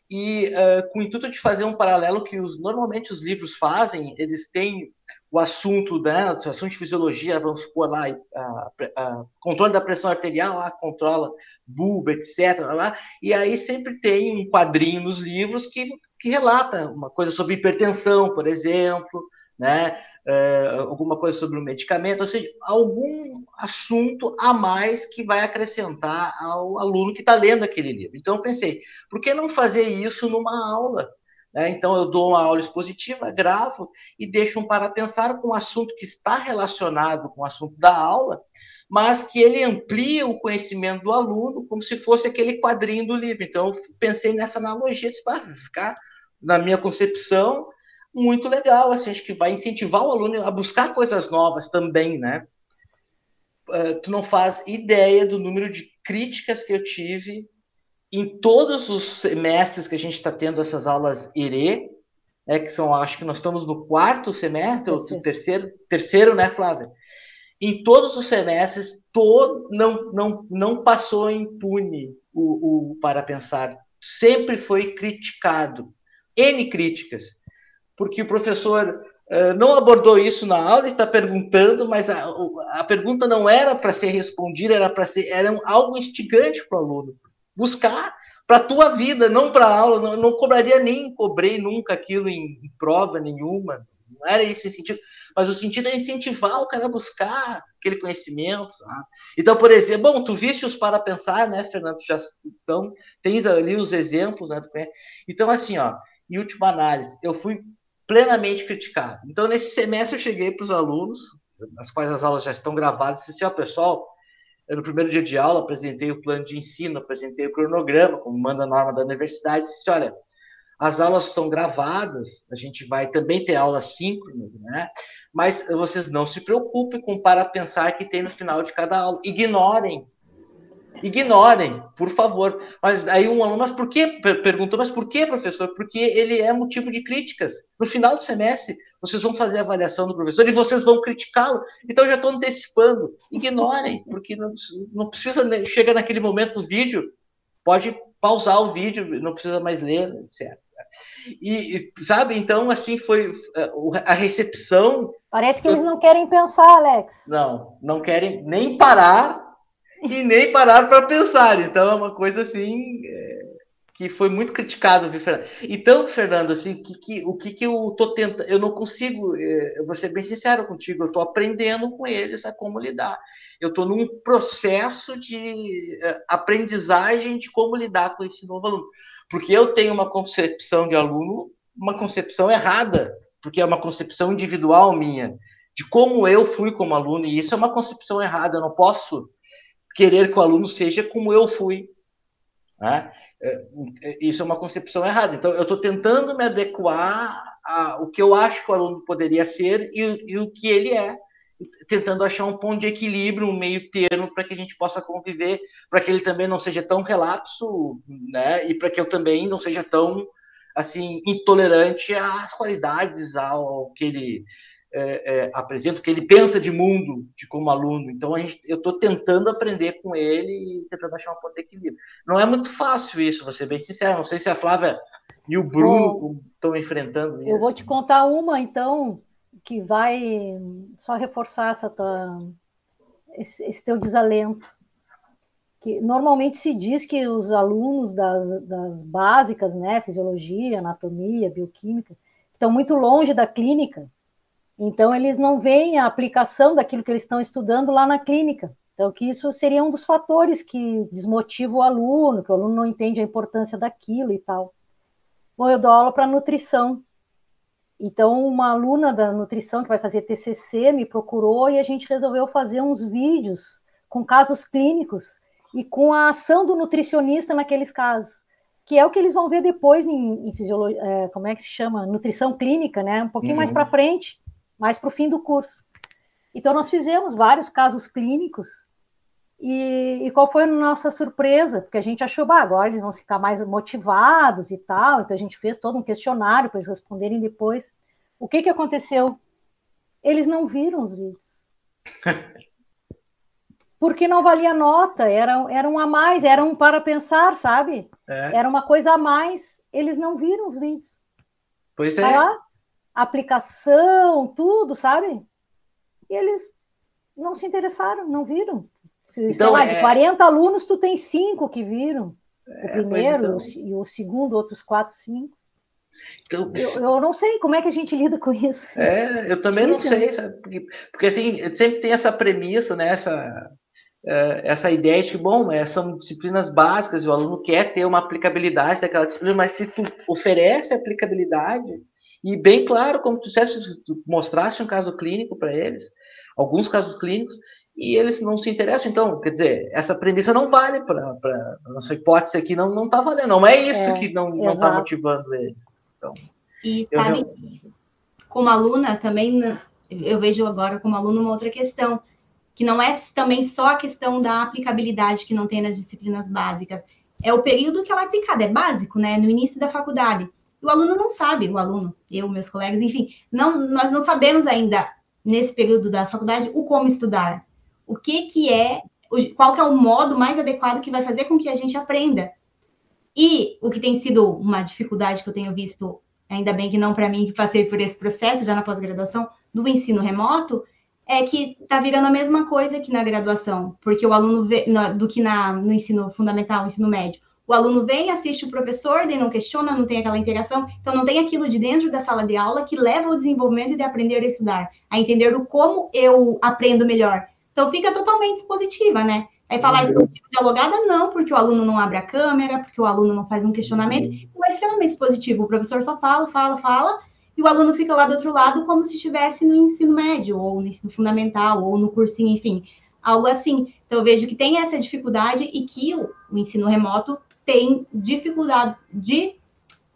e uh, com o intuito de fazer um paralelo que os, normalmente os livros fazem, eles têm o assunto, né, o assunto de fisiologia, vamos supor lá, a, a, controle da pressão arterial, lá, controla bulba, etc. Lá, e aí sempre tem um quadrinho nos livros que, que relata uma coisa sobre hipertensão, por exemplo, né? Uh, alguma coisa sobre o medicamento, ou seja, algum assunto a mais que vai acrescentar ao aluno que está lendo aquele livro. Então eu pensei, por que não fazer isso numa aula? Né? Então eu dou uma aula expositiva, gravo e deixo um para pensar com um assunto que está relacionado com o assunto da aula, mas que ele amplia o conhecimento do aluno como se fosse aquele quadrinho do livro. Então eu pensei nessa analogia, para ficar na minha concepção muito legal, assim, acho que vai incentivar o aluno a buscar coisas novas também, né? Uh, tu não faz ideia do número de críticas que eu tive em todos os semestres que a gente está tendo essas aulas IRE, né, que são, acho que nós estamos no quarto semestre, terceiro. ou terceiro, terceiro, né, Flávia? Em todos os semestres, todo, não, não, não passou impune o, o para pensar. Sempre foi criticado. N críticas porque o professor uh, não abordou isso na aula, está perguntando, mas a, a pergunta não era para ser respondida, era para ser era algo instigante para o aluno. Buscar para a tua vida, não para a aula, não, não, cobraria nem cobrei nunca aquilo em, em prova nenhuma, não era isso o sentido, mas o sentido é incentivar o cara a buscar aquele conhecimento. Tá? Então, por exemplo, bom, tu viste os para pensar, né, Fernando? Já, então, tens ali os exemplos, né? Então, assim, ó, em última análise, eu fui plenamente criticado. Então, nesse semestre, eu cheguei para os alunos, as quais as aulas já estão gravadas, e disse: ó, pessoal, eu, no primeiro dia de aula, apresentei o plano de ensino, apresentei o cronograma, como manda a norma da universidade, e disse: olha, as aulas estão gravadas, a gente vai também ter aulas síncronas, né? Mas vocês não se preocupem com para pensar que tem no final de cada aula. Ignorem ignorem, por favor. Mas aí um aluno, mas por que? Perguntou, mas por que, professor? Porque ele é motivo de críticas. No final do semestre, vocês vão fazer a avaliação do professor e vocês vão criticá-lo. Então, eu já estou antecipando. Ignorem, porque não, não precisa, chega naquele momento do vídeo, pode pausar o vídeo, não precisa mais ler, etc. E, sabe, então, assim, foi eh, a recepção. Parece que eles não querem pensar, Alex. Não, não querem nem parar e nem pararam para pensar. Então é uma coisa assim é, que foi muito criticado, viu, Fernando? Então, Fernando, assim, que, que, o que, que eu tô tentando, eu não consigo, é, eu vou ser bem sincero contigo, eu estou aprendendo com eles a como lidar. Eu estou num processo de é, aprendizagem de como lidar com esse novo aluno. Porque eu tenho uma concepção de aluno, uma concepção errada, porque é uma concepção individual minha, de como eu fui como aluno, e isso é uma concepção errada, eu não posso querer que o aluno seja como eu fui. Né? É, isso é uma concepção errada. Então, eu estou tentando me adequar ao que eu acho que o aluno poderia ser e, e o que ele é, tentando achar um ponto de equilíbrio, um meio termo para que a gente possa conviver, para que ele também não seja tão relapso, né? E para que eu também não seja tão assim intolerante às qualidades, ao que ele é, é, apresenta, o que ele pensa de mundo, de como aluno. Então, gente, eu estou tentando aprender com ele e tentando achar um ponto de equilíbrio. Não é muito fácil isso, vou ser bem sincero. Não sei se a Flávia e o Bruno estão enfrentando isso. Eu vou te contar uma, então, que vai só reforçar essa tua, esse, esse teu desalento. Que normalmente se diz que os alunos das, das básicas, né, fisiologia, anatomia, bioquímica, estão muito longe da clínica, então, eles não veem a aplicação daquilo que eles estão estudando lá na clínica. Então, que isso seria um dos fatores que desmotiva o aluno, que o aluno não entende a importância daquilo e tal. Bom, eu dou aula para nutrição. Então, uma aluna da nutrição que vai fazer TCC me procurou e a gente resolveu fazer uns vídeos com casos clínicos e com a ação do nutricionista naqueles casos que é o que eles vão ver depois em, em fisiologia, é, como é que se chama? Nutrição clínica, né? Um pouquinho uhum. mais para frente, mais para o fim do curso. Então, nós fizemos vários casos clínicos e, e, qual foi a nossa surpresa? Porque a gente achou, bah, agora eles vão ficar mais motivados e tal, então a gente fez todo um questionário para eles responderem depois. O que, que aconteceu? Eles não viram os vídeos. Porque não valia nota, era, era um a mais, era um para pensar, sabe? É. Era uma coisa a mais, eles não viram os vídeos. Pois é. Lá, aplicação, tudo, sabe? E eles não se interessaram, não viram. Então, sei lá, é... de 40 alunos, tu tem cinco que viram. É, o primeiro então... e o segundo, outros quatro, cinco. Então, eu, eu, não sei como é que a gente lida com isso. É, eu também Difícil, não sei, sabe? Porque, porque assim, sempre tem essa premissa, né? Essa, é, essa ideia de que, bom, é, são disciplinas básicas e o aluno quer ter uma aplicabilidade daquela disciplina, mas se tu oferece aplicabilidade, e bem claro, como tu disseste, tu mostraste um caso clínico para eles, alguns casos clínicos, e eles não se interessam. Então, quer dizer, essa premissa não vale para a nossa hipótese aqui, não está valendo. Não é isso é, que não está motivando eles. Então, e sabe, eu... como aluna, também eu vejo agora como aluna uma outra questão, que não é também só a questão da aplicabilidade que não tem nas disciplinas básicas, é o período que ela é aplicada, é básico, né? No início da faculdade. O aluno não sabe, o aluno, eu, meus colegas, enfim, não, nós não sabemos ainda, nesse período da faculdade, o como estudar o que que é, qual que é o modo mais adequado que vai fazer com que a gente aprenda. E o que tem sido uma dificuldade que eu tenho visto, ainda bem que não para mim que passei por esse processo já na pós-graduação do ensino remoto, é que está virando a mesma coisa que na graduação, porque o aluno vê, no, do que na, no ensino fundamental, ensino médio. O aluno vem, assiste o professor, daí não questiona, não tem aquela interação, então não tem aquilo de dentro da sala de aula que leva ao desenvolvimento de aprender a estudar, a entender o como eu aprendo melhor. Então fica totalmente expositiva, né? Aí falar expositiva dialogada, não, porque o aluno não abre a câmera, porque o aluno não faz um questionamento, uhum. não é extremamente expositivo. O professor só fala, fala, fala, e o aluno fica lá do outro lado como se estivesse no ensino médio, ou no ensino fundamental, ou no cursinho, enfim, algo assim. Então eu vejo que tem essa dificuldade e que o, o ensino remoto tem dificuldade de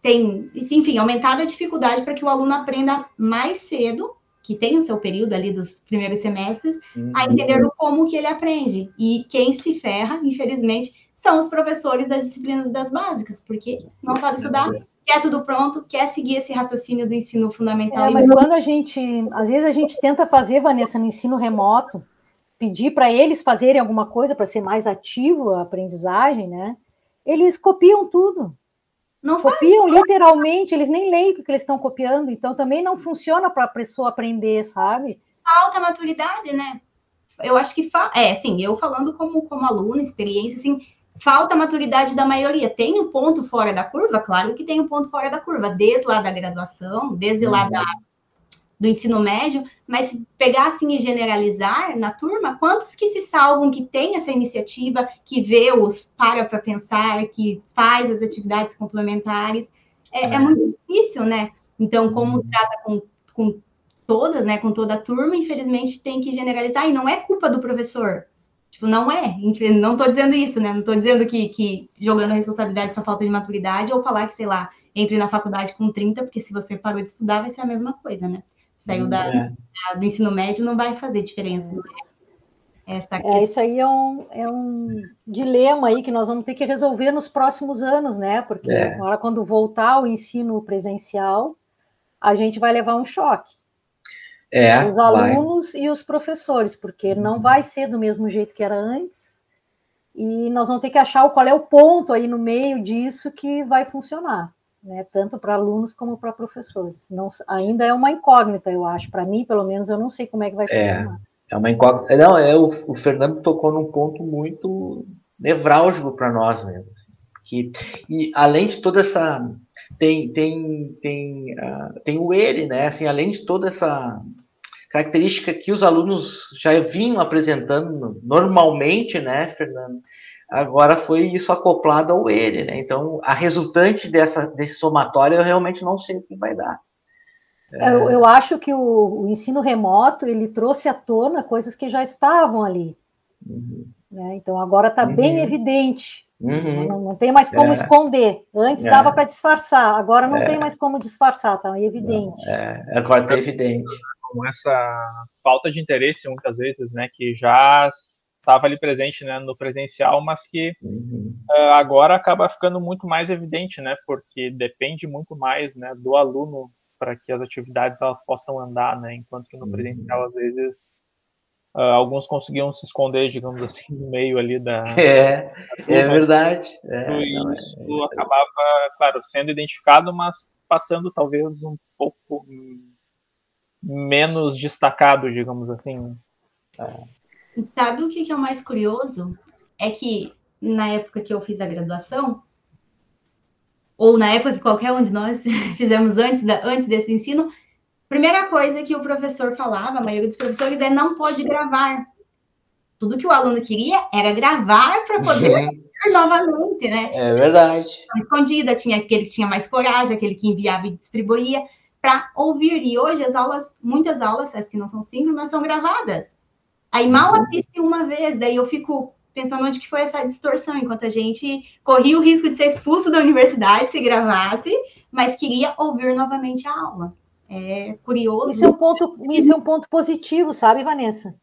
tem, enfim, aumentada a dificuldade para que o aluno aprenda mais cedo que tem o seu período ali dos primeiros semestres, uhum. a entender como que ele aprende. E quem se ferra, infelizmente, são os professores das disciplinas das básicas, porque não sabe estudar, quer tudo pronto, quer seguir esse raciocínio do ensino fundamental. É, mas quando a gente, às vezes a gente tenta fazer, Vanessa, no ensino remoto, pedir para eles fazerem alguma coisa para ser mais ativo a aprendizagem, né? Eles copiam tudo. Não copiam faz. literalmente, eles nem leem o que eles estão copiando, então também não funciona para a pessoa aprender, sabe? Falta maturidade, né? Eu acho que fa... é, assim, eu falando como como aluno, experiência, assim, falta maturidade da maioria. Tem um ponto fora da curva, claro que tem um ponto fora da curva, desde lá da graduação, desde lá da uhum do ensino médio, mas se pegar assim e generalizar na turma, quantos que se salvam que tem essa iniciativa, que vê os para para pensar, que faz as atividades complementares, é, é, é muito difícil, né? Então, como uhum. trata com, com todas, né, com toda a turma, infelizmente tem que generalizar, e não é culpa do professor, Tipo, não é. Não estou dizendo isso, né? Não estou dizendo que, que jogando a responsabilidade para falta de maturidade ou falar que, sei lá, entre na faculdade com 30, porque se você parou de estudar vai ser a mesma coisa, né? Saiu da, é. da, do ensino médio não vai fazer diferença. É? Essa é, isso aí é um, é um dilema aí que nós vamos ter que resolver nos próximos anos, né? Porque é. agora, quando voltar ao ensino presencial, a gente vai levar um choque. É, os alunos vai. e os professores, porque não vai ser do mesmo jeito que era antes, e nós vamos ter que achar qual é o ponto aí no meio disso que vai funcionar né, tanto para alunos como para professores. Não, ainda é uma incógnita, eu acho. Para mim, pelo menos, eu não sei como é que vai é, funcionar. É uma incógnita. Não, é, o, o Fernando tocou num ponto muito nevrálgico para nós mesmo. Assim, que, e além de toda essa. Tem, tem, tem, uh, tem o ele, né? Assim, além de toda essa característica que os alunos já vinham apresentando normalmente, né, Fernando? Agora foi isso acoplado ao ele, né? Então, a resultante dessa, desse somatório eu realmente não sei o que vai dar. É... Eu, eu, acho que o, o, ensino remoto ele trouxe à tona coisas que já estavam ali. Uhum. Né? Então agora está uhum. bem evidente Uhum. Não, não, tem mais como é. esconder. Antes é. dava para disfarçar, agora não é. tem mais como disfarçar, tá? É evidente. É, agora está evidente. Com essa falta de interesse, muitas vezes, né, que já estava ali presente né, no presencial, mas que uhum. uh, agora acaba ficando muito mais evidente, né, porque depende muito mais né, do aluno para que as atividades elas possam andar, né, enquanto que no presencial, uhum. às vezes, uh, alguns conseguiam se esconder, digamos assim, no meio ali da. É, da é verdade. É, e não, é, isso é acabava, claro, sendo identificado, mas passando talvez um pouco menos destacado, digamos assim. É. Sabe o que é o mais curioso? É que na época que eu fiz a graduação, ou na época que qualquer um de nós fizemos antes, da, antes desse ensino, primeira coisa que o professor falava, a maioria dos professores, é não pode gravar. Tudo que o aluno queria era gravar para poder uhum. novamente, né? É verdade. Escondida, tinha aquele que tinha mais coragem, aquele que enviava e distribuía para ouvir. E hoje as aulas, muitas aulas, as que não são síncronas, são gravadas. Aí mal uhum. assiste uma vez, daí eu fico pensando onde que foi essa distorção, enquanto a gente corria o risco de ser expulso da universidade se gravasse, mas queria ouvir novamente a aula. É curioso. Isso é um ponto, isso é um ponto positivo, sabe, Vanessa?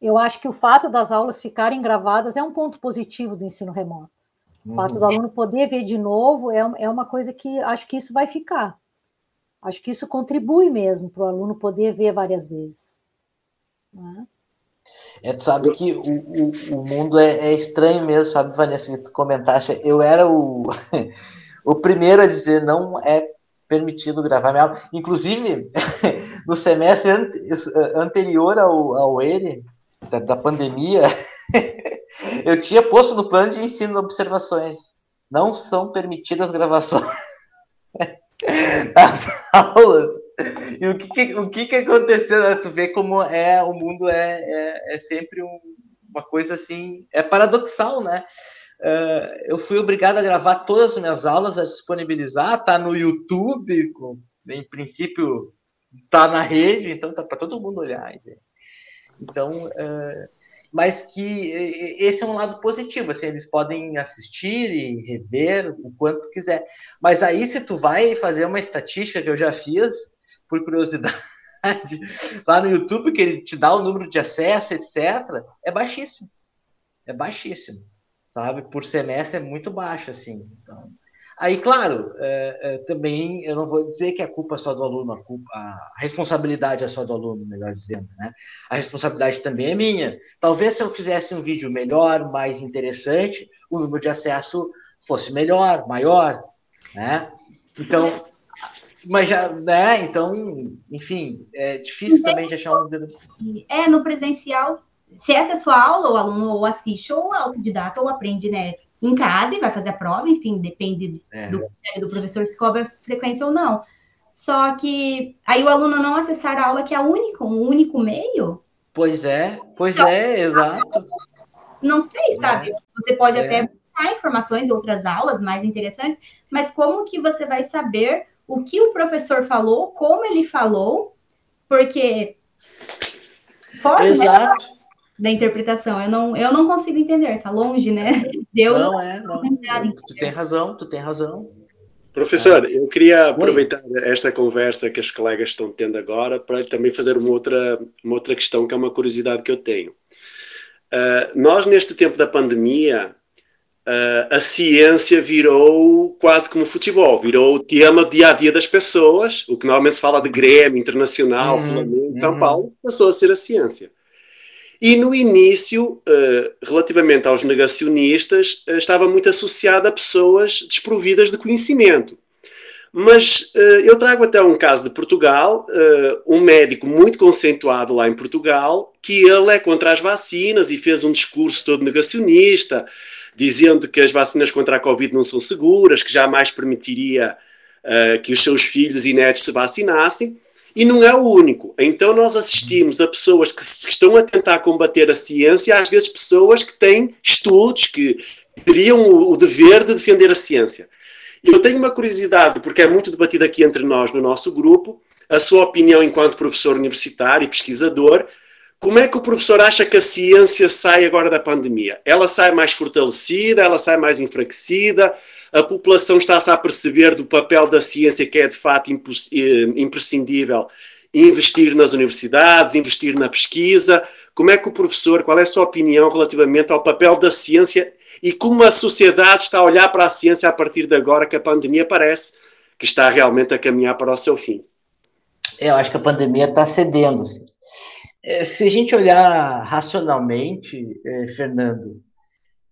Eu acho que o fato das aulas ficarem gravadas é um ponto positivo do ensino remoto. O fato do uhum. aluno poder ver de novo é, é uma coisa que acho que isso vai ficar. Acho que isso contribui mesmo para o aluno poder ver várias vezes. Né? É, tu sabe que o, o, o mundo é, é, estranho mesmo, sabe, Vanessa, que tu comentaste. Eu era o, o primeiro a dizer não é permitido gravar minha aula. Inclusive, no semestre anterior ao, ao ele, da, da pandemia, eu tinha posto no plano de ensino observações. Não são permitidas gravações das aulas e o que, o que, que aconteceu? Né? Tu vê como é o mundo é, é, é sempre um, uma coisa assim, é paradoxal, né? Uh, eu fui obrigado a gravar todas as minhas aulas, a disponibilizar, tá no YouTube, com, em princípio tá na rede, então tá para todo mundo olhar. Então, uh, mas que esse é um lado positivo, assim, eles podem assistir e rever o quanto quiser. Mas aí, se tu vai fazer uma estatística que eu já fiz, por curiosidade, lá no YouTube, que ele te dá o número de acesso, etc., é baixíssimo. É baixíssimo. Sabe? Por semestre é muito baixo, assim. Então, aí, claro, é, é, também eu não vou dizer que a culpa é só do aluno, a, culpa, a responsabilidade é só do aluno, melhor dizendo, né? A responsabilidade também é minha. Talvez se eu fizesse um vídeo melhor, mais interessante, o número de acesso fosse melhor, maior, né? Então, mas já, né? Então, enfim, é difícil também de achar um. É, no presencial, se essa é a sua aula, o aluno ou assiste ou é autodidata ou aprende, né, em casa e vai fazer a prova, enfim, depende é. do, do professor se cobra frequência ou não. Só que aí o aluno não acessar a aula, que é o único, o único meio. Pois é, pois então, é, exato. Não sei, sabe? É. Você pode é. até buscar informações em outras aulas mais interessantes, mas como que você vai saber o que o professor falou, como ele falou, porque pode Exato. Né, da interpretação. Eu não, eu não consigo entender, tá longe, né? Deu não é, não. Tu tem razão, tu tem razão. Professor, eu queria aproveitar Oi. esta conversa que os colegas estão tendo agora para também fazer uma outra, uma outra questão que é uma curiosidade que eu tenho. Uh, nós, neste tempo da pandemia, a ciência virou quase como futebol, virou o tema dia a dia das pessoas, o que normalmente se fala de Grêmio, Internacional, uhum, Flamengo, São uhum. Paulo, passou a ser a ciência. E no início, uh, relativamente aos negacionistas, uh, estava muito associada a pessoas desprovidas de conhecimento. Mas eu trago até um caso de Portugal, um médico muito conceituado lá em Portugal, que ele é contra as vacinas e fez um discurso todo negacionista, dizendo que as vacinas contra a Covid não são seguras, que jamais permitiria uh, que os seus filhos e netos se vacinassem. E não é o único. Então, nós assistimos a pessoas que, que estão a tentar combater a ciência, às vezes pessoas que têm estudos, que teriam o, o dever de defender a ciência. Eu tenho uma curiosidade, porque é muito debatido aqui entre nós, no nosso grupo, a sua opinião enquanto professor universitário e pesquisador, como é que o professor acha que a ciência sai agora da pandemia? Ela sai mais fortalecida, ela sai mais enfraquecida? A população está-se a perceber do papel da ciência que é de fato eh, imprescindível investir nas universidades, investir na pesquisa? Como é que o professor, qual é a sua opinião relativamente ao papel da ciência e como a sociedade está a olhar para a ciência a partir de agora que a pandemia parece que está realmente a caminhar para o seu fim? Eu acho que a pandemia está cedendo. É, se a gente olhar racionalmente, é, Fernando,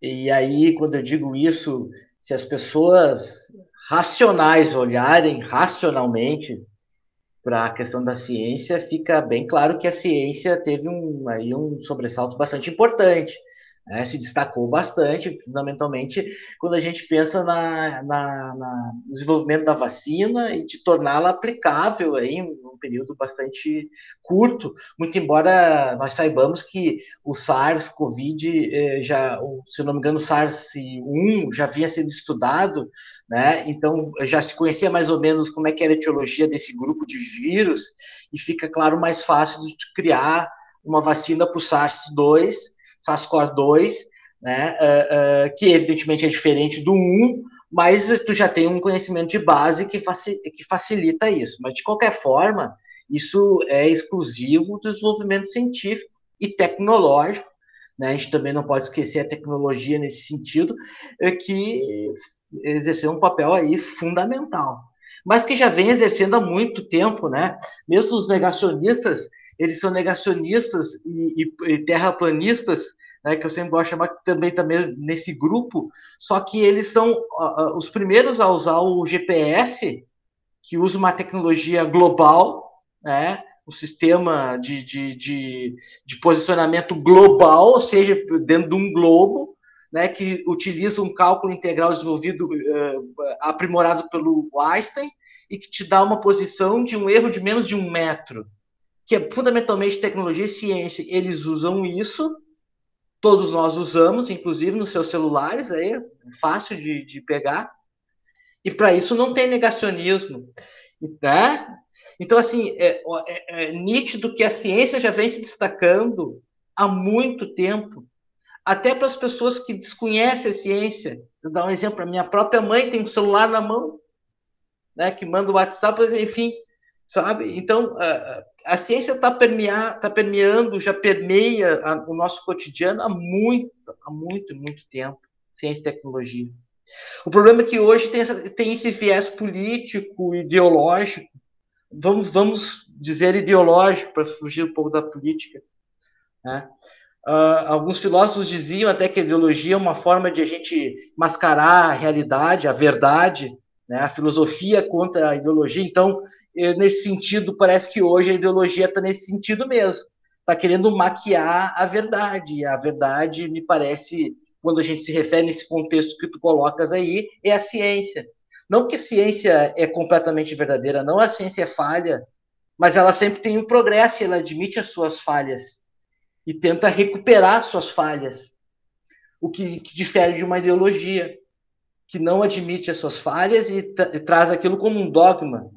e aí quando eu digo isso, se as pessoas racionais olharem racionalmente para a questão da ciência, fica bem claro que a ciência teve um, aí um sobressalto bastante importante né, se destacou bastante, fundamentalmente, quando a gente pensa na, na, na desenvolvimento da vacina e de torná-la aplicável aí, em um período bastante curto, muito embora nós saibamos que o SARS-CoV, eh, já, se não me engano, o SARS-1 já havia sido estudado, né? então já se conhecia mais ou menos como é que era a etiologia desse grupo de vírus, e fica, claro, mais fácil de criar uma vacina para o SARS-2, SARS-CoV-2, né, uh, uh, que evidentemente é diferente do 1, mas tu já tem um conhecimento de base que, faci que facilita isso. Mas, de qualquer forma, isso é exclusivo do desenvolvimento científico e tecnológico. Né? A gente também não pode esquecer a tecnologia nesse sentido, é que exerceu um papel aí fundamental. Mas que já vem exercendo há muito tempo, né? Mesmo os negacionistas eles são negacionistas e, e, e terraplanistas, né, que eu sempre gosto de chamar também, também nesse grupo, só que eles são uh, os primeiros a usar o GPS, que usa uma tecnologia global, né, um sistema de, de, de, de posicionamento global, ou seja, dentro de um globo, né, que utiliza um cálculo integral desenvolvido, uh, aprimorado pelo Einstein, e que te dá uma posição de um erro de menos de um metro que é fundamentalmente tecnologia e ciência, eles usam isso, todos nós usamos, inclusive nos seus celulares, aí fácil de, de pegar, e para isso não tem negacionismo. Né? Então, assim, é, é, é nítido que a ciência já vem se destacando há muito tempo, até para as pessoas que desconhecem a ciência. Vou dar um exemplo: a minha própria mãe tem um celular na mão, né, que manda o WhatsApp, enfim, sabe? Então, a ciência está tá permeando, já permeia a, o nosso cotidiano há muito, há muito, muito tempo. Ciência e tecnologia. O problema é que hoje tem, essa, tem esse viés político, ideológico, vamos, vamos dizer ideológico, para fugir um pouco da política. Né? Uh, alguns filósofos diziam até que a ideologia é uma forma de a gente mascarar a realidade, a verdade, né? a filosofia contra a ideologia. Então, nesse sentido, parece que hoje a ideologia está nesse sentido mesmo. Está querendo maquiar a verdade. A verdade, me parece, quando a gente se refere nesse contexto que tu colocas aí, é a ciência. Não que a ciência é completamente verdadeira, não a ciência é falha, mas ela sempre tem um progresso, ela admite as suas falhas e tenta recuperar suas falhas. O que, que difere de uma ideologia que não admite as suas falhas e, e traz aquilo como um dogma,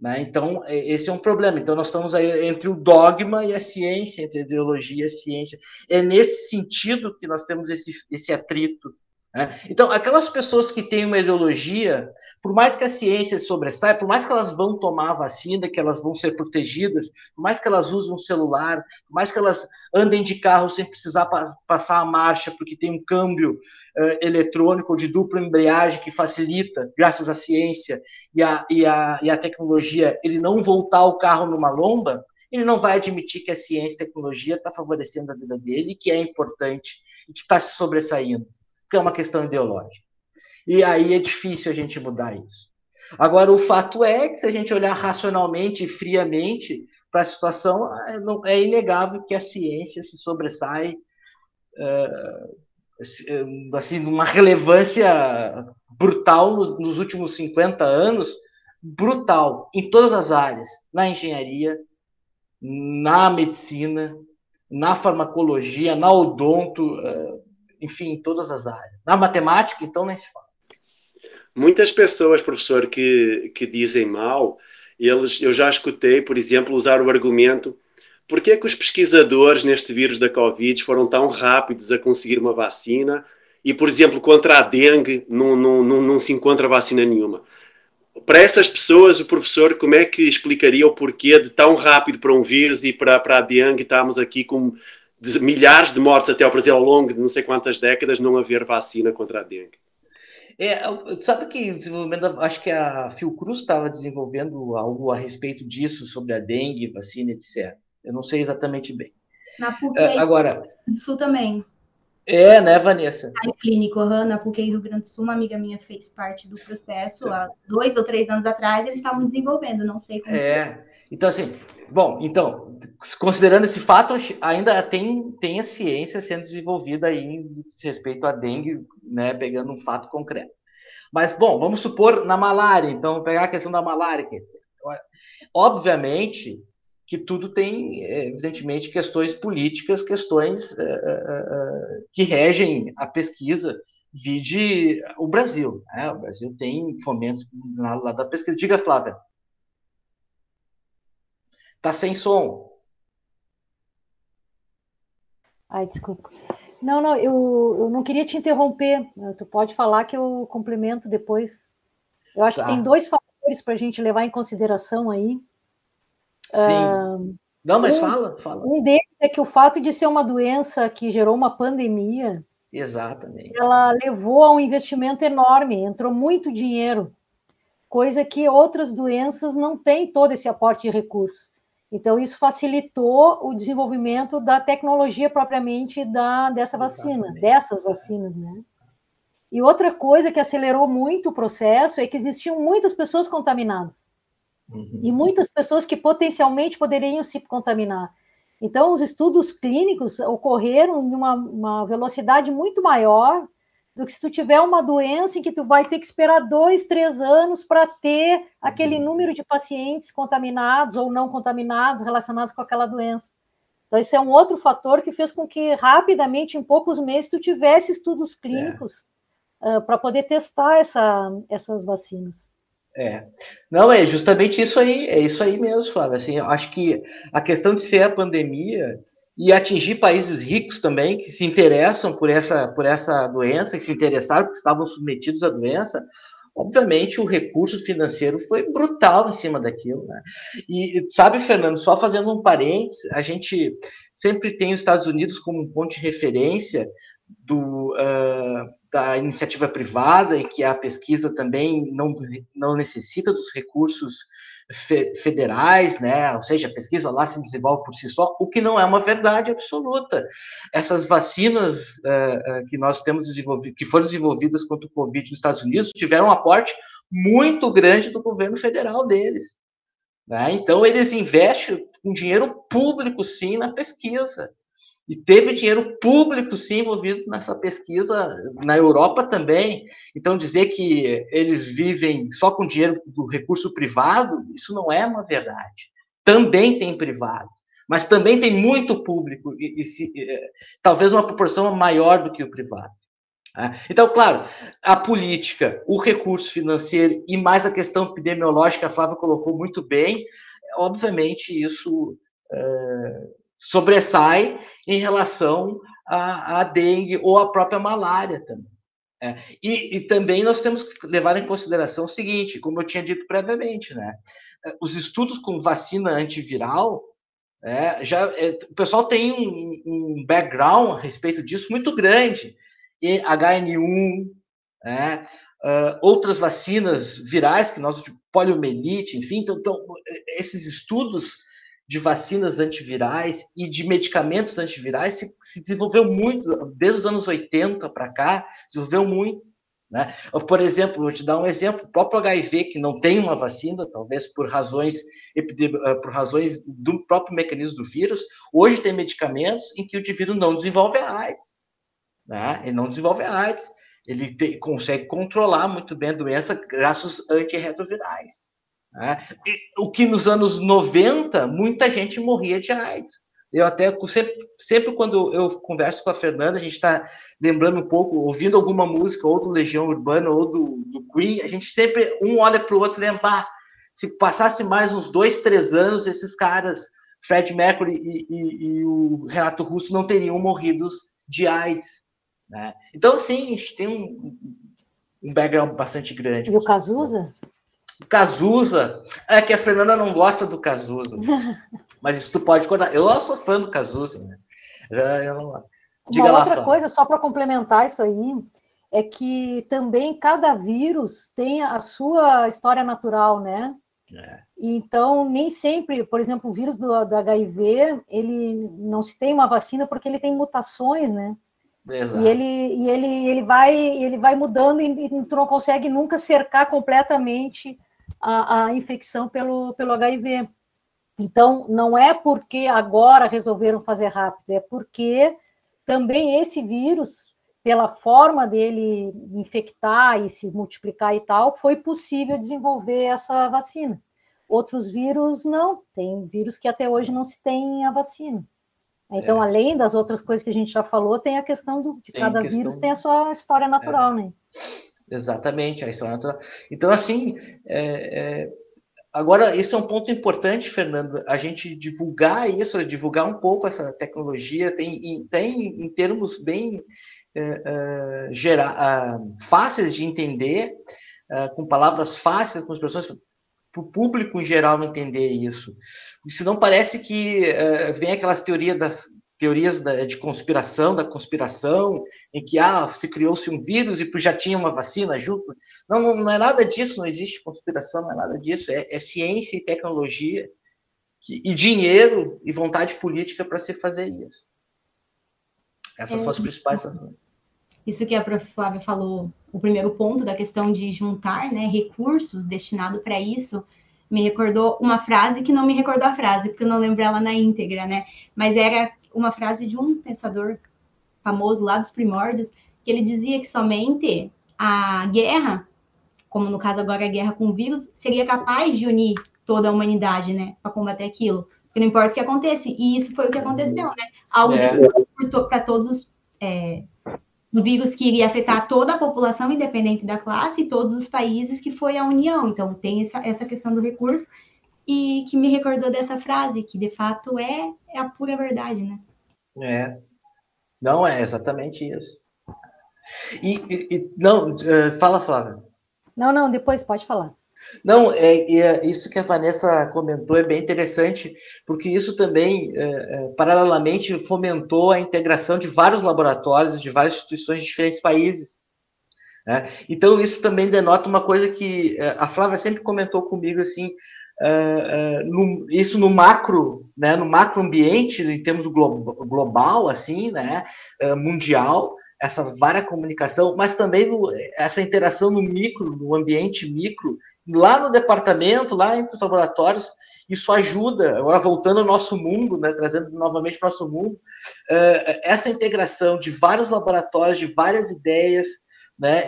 né? Então, é, esse é um problema. Então, nós estamos aí entre o dogma e a ciência, entre a ideologia e a ciência. É nesse sentido que nós temos esse, esse atrito né? Então, aquelas pessoas que têm uma ideologia, por mais que a ciência sobressaia, por mais que elas vão tomar a vacina, que elas vão ser protegidas, por mais que elas usem um celular, por mais que elas andem de carro sem precisar pa passar a marcha, porque tem um câmbio uh, eletrônico de dupla embreagem que facilita, graças à ciência e à, e, e tecnologia, ele não voltar o carro numa lomba, ele não vai admitir que a ciência e a tecnologia está favorecendo a vida dele, que é importante e que está se sobressaindo porque é uma questão ideológica. E aí é difícil a gente mudar isso. Agora, o fato é que, se a gente olhar racionalmente e friamente para a situação, é, é inegável que a ciência se sobressai uh, assim, uma relevância brutal nos, últimos 50 anos brutal em todas as áreas, na engenharia, na medicina, na farmacologia, na odonto, uh, enfim, em todas as áreas. Na matemática, então, nem se fala. Muitas pessoas, professor, que, que dizem mal, eles, eu já escutei, por exemplo, usar o argumento porquê é que os pesquisadores neste vírus da Covid foram tão rápidos a conseguir uma vacina e, por exemplo, contra a dengue não, não, não, não se encontra vacina nenhuma? Para essas pessoas, o professor, como é que explicaria o porquê de tão rápido para um vírus e para, para a dengue estamos aqui com milhares de mortes até ao Brasil ao longo de não sei quantas décadas não haver vacina contra a dengue? É, sabe que desenvolvimento, acho que a Fiocruz estava desenvolvendo algo a respeito disso, sobre a dengue, vacina, etc. Eu não sei exatamente bem. Na PUC uh, agora, do Sul também. É, né, Vanessa? A clínico, uhum, na PUC Rio Grande do Sul, uma amiga minha fez parte do processo há dois ou três anos atrás, eles estavam desenvolvendo, não sei como. É, então assim, bom, então, considerando esse fato, ainda tem, tem a ciência sendo desenvolvida aí em respeito à dengue, né, pegando um fato concreto. Mas, bom, vamos supor na malária, então, pegar a questão da malária, obviamente que tudo tem, evidentemente, questões políticas, questões uh, uh, que regem a pesquisa, vide o Brasil. Né? O Brasil tem fomentos lá da pesquisa. Diga, Flávia. Tá sem som. Ai, desculpa. Não, não, eu, eu não queria te interromper. Tu pode falar que eu complemento depois. Eu acho tá. que tem dois fatores para a gente levar em consideração aí. Sim. Uh, não, mas um, fala, fala. Um deles é que o fato de ser uma doença que gerou uma pandemia. Exatamente. Ela levou a um investimento enorme, entrou muito dinheiro, coisa que outras doenças não têm todo esse aporte de recursos. Então, isso facilitou o desenvolvimento da tecnologia propriamente da, dessa vacina, Exatamente. dessas vacinas, né? E outra coisa que acelerou muito o processo é que existiam muitas pessoas contaminadas. Uhum. E muitas pessoas que potencialmente poderiam se contaminar. Então, os estudos clínicos ocorreram em uma, uma velocidade muito maior do que se tu tiver uma doença em que tu vai ter que esperar dois, três anos para ter aquele uhum. número de pacientes contaminados ou não contaminados relacionados com aquela doença. Então, isso é um outro fator que fez com que rapidamente, em poucos meses, tu tivesse estudos clínicos é. uh, para poder testar essa, essas vacinas. É. Não, é justamente isso aí, é isso aí mesmo, Flávio. Assim, eu acho que a questão de ser a pandemia e atingir países ricos também que se interessam por essa, por essa doença, que se interessaram porque estavam submetidos à doença, obviamente o recurso financeiro foi brutal em cima daquilo. Né? E sabe, Fernando, só fazendo um parênteses, a gente sempre tem os Estados Unidos como um ponto de referência do, uh, da iniciativa privada, em que a pesquisa também não, não necessita dos recursos fe federais, né? Ou seja, a pesquisa lá se desenvolve por si só, o que não é uma verdade absoluta. Essas vacinas uh, uh, que nós temos desenvolvido, que foram desenvolvidas contra o Covid nos Estados Unidos, tiveram um aporte muito grande do governo federal deles. Né? Então, eles investem com dinheiro público, sim, na pesquisa. E teve dinheiro público, sim, envolvido nessa pesquisa na Europa também. Então, dizer que eles vivem só com dinheiro do recurso privado, isso não é uma verdade. Também tem privado, mas também tem muito público, e, e se, talvez uma proporção maior do que o privado. Né? Então, claro, a política, o recurso financeiro e mais a questão epidemiológica, a Flávia colocou muito bem, obviamente isso. É, sobressai em relação à, à dengue ou à própria malária também. É, e, e, também nós temos que levar em consideração o seguinte, como eu tinha dito previamente, né? É, os estudos com vacina antiviral, é, já é, o pessoal tem um, um, background a respeito disso muito grande. E HN1, né? uh, outras vacinas virais que nós, tipo poliomielite, enfim, então, então esses estudos de vacinas antivirais e de medicamentos antivirais se, se desenvolveu muito, desde os anos 80 para cá, desenvolveu muito. Né? Por exemplo, vou te dar um exemplo: o próprio HIV, que não tem uma vacina, talvez por razões, eh, por razões do próprio mecanismo do vírus, hoje tem medicamentos em que o indivíduo não desenvolve a AIDS. Né? Ele não desenvolve a AIDS. Ele te, consegue controlar muito bem a doença graças aos antirretrovirais. Né? o que nos anos 90, muita gente morria de AIDS. Eu até sempre, sempre quando eu converso com a Fernanda, a gente está lembrando um pouco, ouvindo alguma música, ou do Legião Urbana, ou do, do Queen, a gente sempre um olha para o outro e lembra, ah, se passasse mais uns dois, três anos, esses caras Fred Mercury e, e, e o Renato Russo não teriam morrido de AIDS. Né? Então, assim, a gente tem um, um background bastante grande. E o Cazuza? Cazuza. É que a Fernanda não gosta do Cazuza. mas isso tu pode contar. Eu sou fã do Cazuza. Né? Eu Diga Uma lá, outra coisa, só para complementar isso aí, é que também cada vírus tem a sua história natural, né? É. Então, nem sempre, por exemplo, o vírus do, do, HIV, ele não se tem uma vacina porque ele tem mutações, né? Exato. E ele, e ele, ele, vai, ele vai mudando e, e tu não consegue nunca cercar completamente a, a infecção pelo, pelo HIV. Então, não é porque agora resolveram fazer rápido, é porque também esse vírus pela forma dele infectar e se multiplicar e tal, foi possível desenvolver essa vacina. Outros vírus não, tem vírus que até hoje não se tem a vacina. Então, é. além das outras coisas que a gente já falou, tem a questão do, de tem cada vírus tem a sua história natural, é. né? Exatamente, a história natural. Então, assim, é, é agora, isso é um ponto importante, Fernando, a gente divulgar isso, divulgar um pouco essa tecnologia, tem, tem em termos bem uh, uh, fáceis de entender, uh, com palavras fáceis, com expressões para o público em geral entender isso. Senão parece que vem aquelas teorias das teorias de conspiração, da conspiração, em que ah, se criou-se um vírus e já tinha uma vacina junto. Não, não, não, é nada disso, não existe conspiração, não é nada disso. É, é ciência e tecnologia que, e dinheiro e vontade política para se fazer isso. Essas é, são as principais razões. Isso que a prof. Flávia falou, o primeiro ponto da questão de juntar né, recursos destinados para isso, me recordou uma frase que não me recordou a frase, porque eu não lembro ela na íntegra, né? Mas era uma frase de um pensador famoso lá dos primórdios, que ele dizia que somente a guerra, como no caso agora a guerra com o vírus, seria capaz de unir toda a humanidade, né, para combater aquilo. Porque não importa o que aconteça. E isso foi o que aconteceu, né? Algo é. para todos os. É, um vírus que iria afetar toda a população, independente da classe, e todos os países, que foi a União. Então, tem essa, essa questão do recurso, e que me recordou dessa frase, que de fato é, é a pura verdade, né? É. Não, é exatamente isso. E, e, e não, uh, fala, Flávia. Não, não, depois pode falar. Não, é, é, isso que a Vanessa comentou é bem interessante, porque isso também, é, é, paralelamente, fomentou a integração de vários laboratórios, de várias instituições de diferentes países. Né? Então, isso também denota uma coisa que é, a Flávia sempre comentou comigo, assim, Uh, uh, no, isso no macro, né, no macro ambiente, em termos glo global, assim, né, uh, mundial, essa vária comunicação, mas também no, essa interação no micro, no ambiente micro, lá no departamento, lá entre os laboratórios, isso ajuda, agora voltando ao nosso mundo, né, trazendo novamente para o nosso mundo, essa integração de vários laboratórios, de várias ideias, né,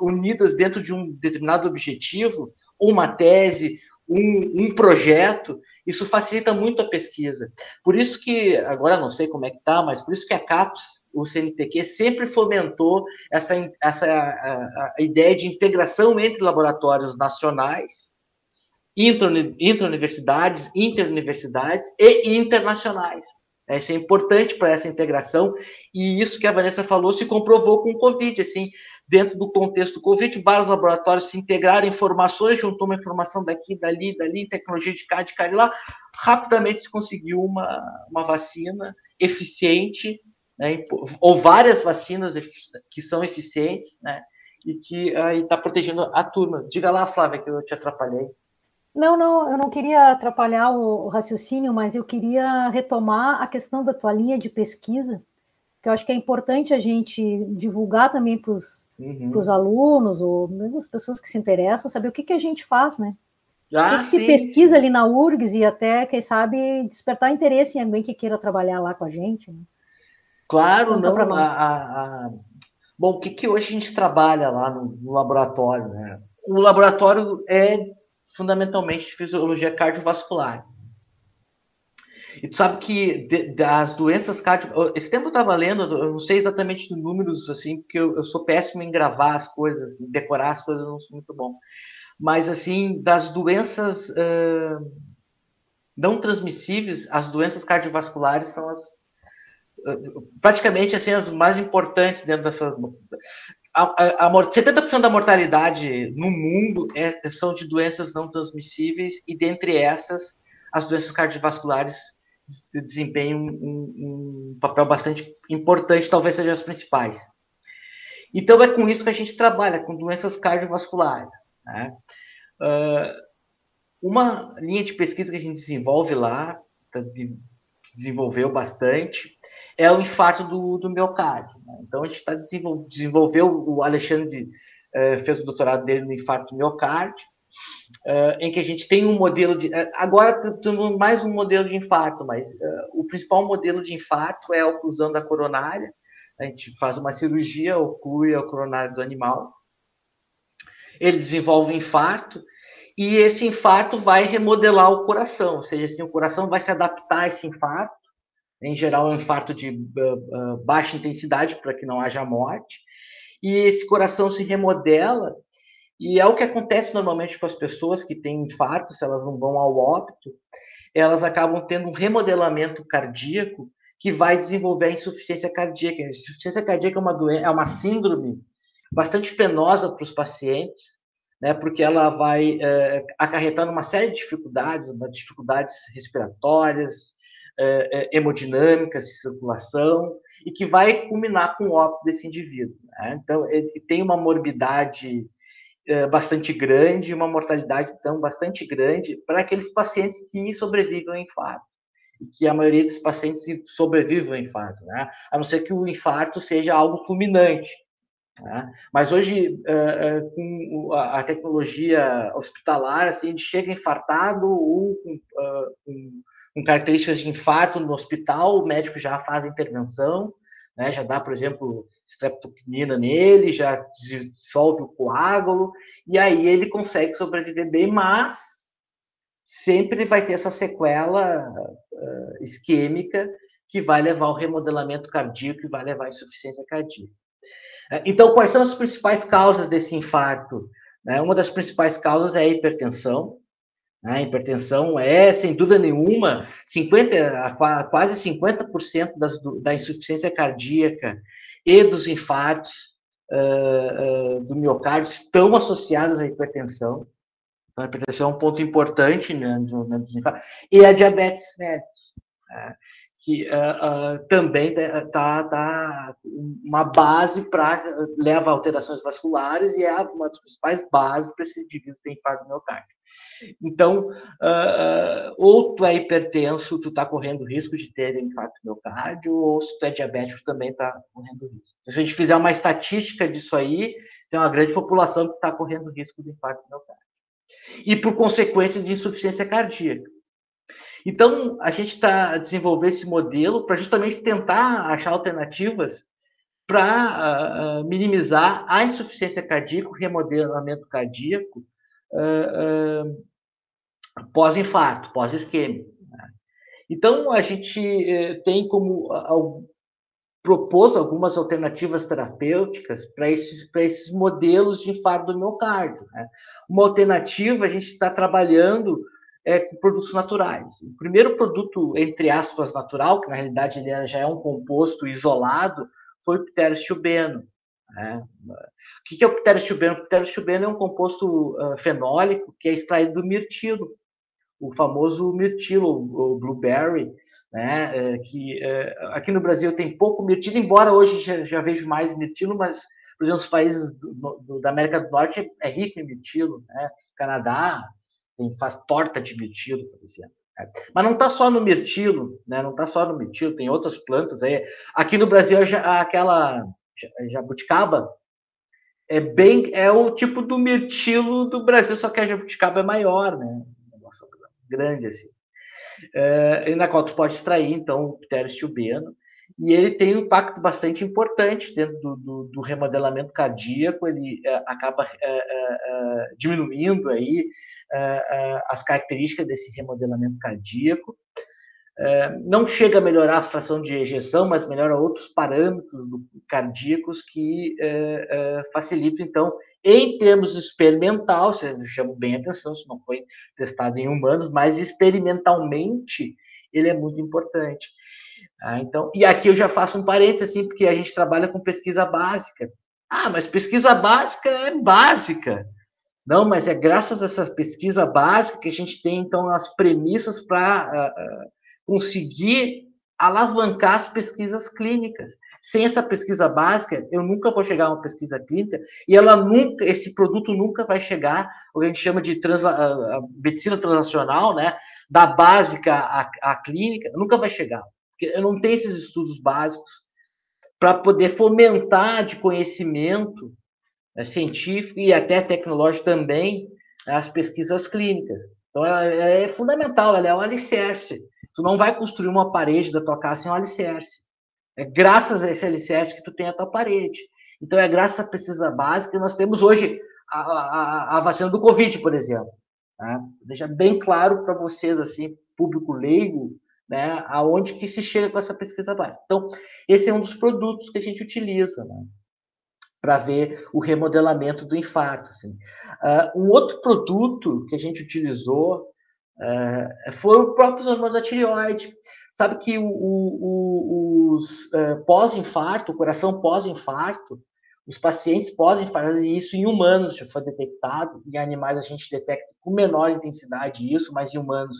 unidas dentro de um determinado objetivo, uma tese, um, um, projeto, isso facilita muito a pesquisa. Por isso que, agora não sei como é que está, mas por isso que a CAPES, o CNPq, sempre fomentou essa, essa a, a ideia de integração entre laboratórios nacionais, intra-universidades, interuniversidades e internacionais. Isso é importante para essa integração e isso que a Vanessa falou se comprovou com o Covid. Assim, dentro do contexto do Covid, vários laboratórios se integraram informações, juntou uma informação daqui, dali, dali, tecnologia de cá, de cá e lá. Rapidamente se conseguiu uma, uma vacina eficiente, né, ou várias vacinas que são eficientes, né, e que está protegendo a turma. Diga lá, Flávia, que eu te atrapalhei. Não, não, eu não queria atrapalhar o, o raciocínio, mas eu queria retomar a questão da tua linha de pesquisa, que eu acho que é importante a gente divulgar também para os uhum. alunos, ou mesmo as pessoas que se interessam, saber o que, que a gente faz, né? Ah, o que, se pesquisa ali na URGS e até, quem sabe, despertar interesse em alguém que queira trabalhar lá com a gente. Né? Claro, não. A, a, a... Bom, o que, que hoje a gente trabalha lá no, no laboratório? Né? O laboratório é fundamentalmente de fisiologia cardiovascular. E tu sabe que de, das doenças cardiovasculares. Esse tempo eu estava lendo, eu não sei exatamente números, assim, porque eu, eu, sou péssimo em gravar as coisas, em decorar as coisas, eu não sou muito bom. Mas, assim, das doenças uh, não transmissíveis, as doenças cardiovasculares são as praticamente assim as mais importantes dentro dessa a, a, a 70% da mortalidade no mundo é, são de doenças não transmissíveis e dentre essas as doenças cardiovasculares desempenham um, um papel bastante importante, talvez sejam as principais. Então é com isso que a gente trabalha, com doenças cardiovasculares. Né? Uh, uma linha de pesquisa que a gente desenvolve lá, tá, desenvolveu bastante, é o infarto do, do miocárdio. Né? Então a gente está desenvolveu, o Alexandre uh, fez o doutorado dele no infarto do miocárdio, uh, em que a gente tem um modelo de. Uh, agora temos mais um modelo de infarto, mas o principal modelo de infarto é a oclusão da coronária, a gente faz uma cirurgia, oclui a coronária do animal, ele desenvolve um infarto, e esse infarto vai remodelar o coração, ou seja, assim, o coração vai se adaptar a esse infarto, em geral é um infarto de uh, uh, baixa intensidade para que não haja morte, e esse coração se remodela, e é o que acontece normalmente com as pessoas que têm infarto, se elas não vão ao óbito, elas acabam tendo um remodelamento cardíaco que vai desenvolver a insuficiência cardíaca. A insuficiência cardíaca é uma doença, é uma síndrome bastante penosa para os pacientes, né, porque ela vai é, acarretando uma série de dificuldades, dificuldades respiratórias, é, hemodinâmicas, circulação, e que vai culminar com o óbito desse indivíduo. Né? Então, ele tem uma morbidade é, bastante grande, uma mortalidade, então, bastante grande para aqueles pacientes que sobrevivem ao infarto que a maioria dos pacientes sobrevivem ao infarto, né? a não ser que o infarto seja algo fulminante. Né? Mas hoje, uh, uh, com a, tecnologia hospitalar, assim, a gente chega infartado ou com, uh, com, com, características de infarto no hospital, o médico já faz a intervenção, né? já dá, por exemplo, streptokinina nele, já dissolve o coágulo, e aí ele consegue sobreviver bem, mas sempre vai ter essa sequela isquêmica que vai levar ao remodelamento cardíaco e vai levar à insuficiência cardíaca. Uh, então, quais são as principais causas desse infarto? Né? Uma das principais causas é a hipertensão. Né? A hipertensão é, sem dúvida nenhuma, 50, quase 50% das, da insuficiência cardíaca e dos infartos do miocárdio estão associadas à hipertensão. Então, a hipertensão é um ponto importante né, no desencargo. E a diabetes mellitus, né, que uh, uh, também está tá uma base para leva a alterações vasculares e é uma das principais bases para esse indivíduo ter infarto miocárdio. Então, uh, ou tu é hipertenso, tu está correndo risco de ter infarto miocárdio, ou se tu é diabético, também está correndo risco. Se a gente fizer uma estatística disso aí, tem uma grande população que está correndo risco de infarto miocárdio e por consequência de insuficiência cardíaca. Então, a gente está desenvolvendo esse modelo para justamente tentar achar alternativas para uh, uh, minimizar a insuficiência cardíaca, o remodelamento cardíaco uh, pós-infarto, pós-isquêmico. Né? Então, a gente eh, tem como propôs algumas alternativas terapêuticas para esses, esses modelos de infarto do miocárdio. Né? Uma alternativa, a gente está trabalhando é, com produtos naturais. O primeiro produto, entre aspas, natural, que na realidade ele já é um composto isolado, foi o pterostibeno. Né? O que é o pterostibeno? O pterostibeno é um composto uh, fenólico que é extraído do mirtilo, o famoso mirtilo, o blueberry, né? É, que é, aqui no Brasil tem pouco mirtilo, embora hoje já, já vejo mais mirtilo, mas por exemplo, os países do, do, da América do Norte é, é rico em mirtilo, né? Canadá tem, faz torta de mirtilo, por exemplo. Né? Mas não está só no mirtilo, né? Não está só no mirtilo, tem outras plantas aí. Aqui no Brasil aquela jabuticaba é bem é o tipo do mirtilo do Brasil, só que a jabuticaba é maior, né? Negócio grande assim uh, na qual tu pode extrair, então, o pterostilbeno, e ele tem um impacto bastante importante dentro do, do, do remodelamento cardíaco, ele uh, acaba uh, diminuindo aí as características desse remodelamento cardíaco, é, não chega a melhorar a fração de ejeção, mas melhora outros parâmetros do, cardíacos que é, é, facilitam, então, em termos experimental, você chama bem atenção, isso não foi testado em humanos, mas experimentalmente ele é muito importante. Ah, então, e aqui eu já faço um parênteses, assim, porque a gente trabalha com pesquisa básica. Ah, mas pesquisa básica é básica. Não, mas é graças a essa pesquisa básica que a gente tem, então, as premissas para uh, uh, conseguir alavancar as pesquisas clínicas. Sem essa pesquisa básica, eu nunca vou chegar a uma pesquisa clínica e ela nunca, esse produto nunca vai chegar, o que a gente chama de trans, a, a medicina transacional, né, da básica à clínica, nunca vai chegar. Eu não tenho esses estudos básicos para poder fomentar de conhecimento é, científico e até tecnológico também as pesquisas clínicas. Então, ela, é fundamental, ela é o alicerce. Tu não vai construir uma parede da tua casa sem um alicerce. É graças a esse alicerce que tu tem a tua parede. Então, é graças à pesquisa básica que nós temos hoje a, a, a vacina do Covid, por exemplo. Tá? Deixa bem claro para vocês, assim, público leigo, né, aonde que se chega com essa pesquisa básica. Então, esse é um dos produtos que a gente utiliza, né? para ver o remodelamento do infarto. Assim. Uh, um outro produto que a gente utilizou uh, foi o próprio hormônio da tireoide. Sabe que o, o, os uh, pós-infarto, o coração pós-infarto, os pacientes pós-infarto, isso em humanos já foi detectado, em animais a gente detecta com menor intensidade isso, mas em humanos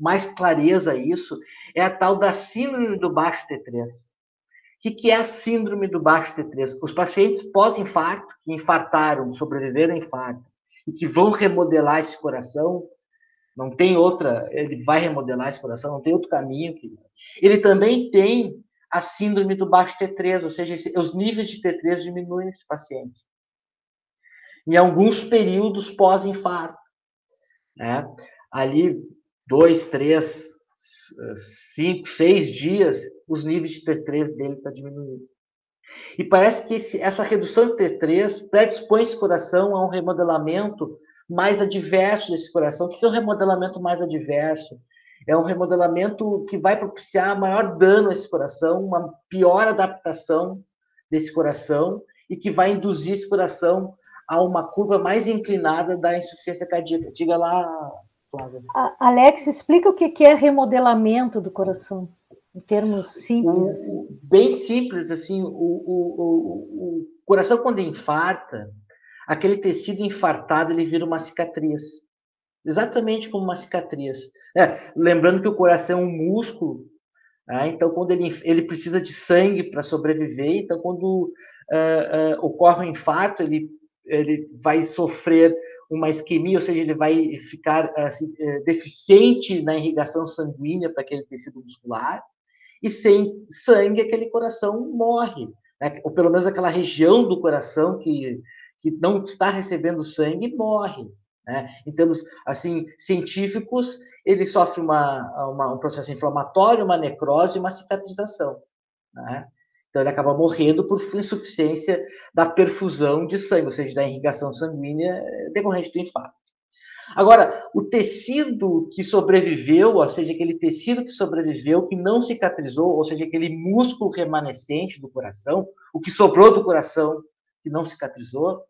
mais clareza isso, é a tal da síndrome do baixo T3. O que, que é a síndrome do baixo T3? Os pacientes pós-infarto, que infartaram, sobreviveram ao infarto, e que vão remodelar esse coração, não tem outra, ele vai remodelar esse coração, não tem outro caminho. Que... Ele também tem a síndrome do baixo T3, ou seja, os níveis de T3 diminuem nesse paciente. Em alguns períodos pós-infarto. Né? Ali, dois, três, cinco, seis dias, os níveis de T3 dele estão tá diminuindo. E parece que esse, essa redução de T3 predispõe esse coração a um remodelamento mais adverso desse coração. O que é um remodelamento mais adverso? É um remodelamento que vai propiciar maior dano a esse coração, uma pior adaptação desse coração e que vai induzir esse coração a uma curva mais inclinada da insuficiência cardíaca. Diga lá, Flávia. Alex, explica o que é remodelamento do coração, em termos simples. Assim. Bem simples, assim, o, o, o, o coração quando infarta, aquele tecido infartado ele vira uma cicatriz. Exatamente como uma cicatriz. É, lembrando que o coração é um músculo, né? então quando ele, ele precisa de sangue para sobreviver, então quando uh, uh, ocorre um infarto, ele, ele vai sofrer uma isquemia, ou seja, ele vai ficar assim, é, deficiente na irrigação sanguínea para aquele tecido muscular, e sem sangue aquele coração morre, né? ou pelo menos aquela região do coração que, que não está recebendo sangue morre. Né? Em termos assim científicos, ele sofre uma, uma, um processo inflamatório, uma necrose, uma cicatrização. Né? Então, ele acaba morrendo por insuficiência da perfusão de sangue, ou seja, da irrigação sanguínea eh, decorrente do infarto. Agora, o tecido que sobreviveu, ou seja, aquele tecido que sobreviveu, que não cicatrizou, ou seja, aquele músculo remanescente do coração, o que sobrou do coração que não cicatrizou,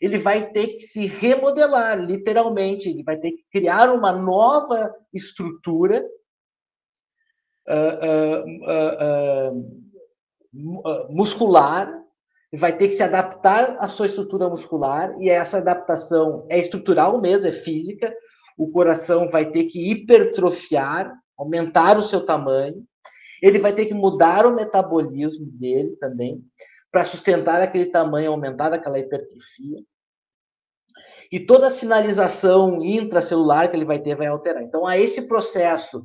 ele vai ter que se remodelar, literalmente, ele vai ter que criar uma nova estrutura. Uh, uh, uh, muscular, vai ter que se adaptar à sua estrutura muscular, e essa adaptação é estrutural mesmo, é física. O coração vai ter que hipertrofiar, aumentar o seu tamanho. Ele vai ter que mudar o metabolismo dele também, para sustentar aquele tamanho, aumentar aquela hipertrofia. E toda a sinalização intracelular que ele vai ter vai alterar. Então, há esse processo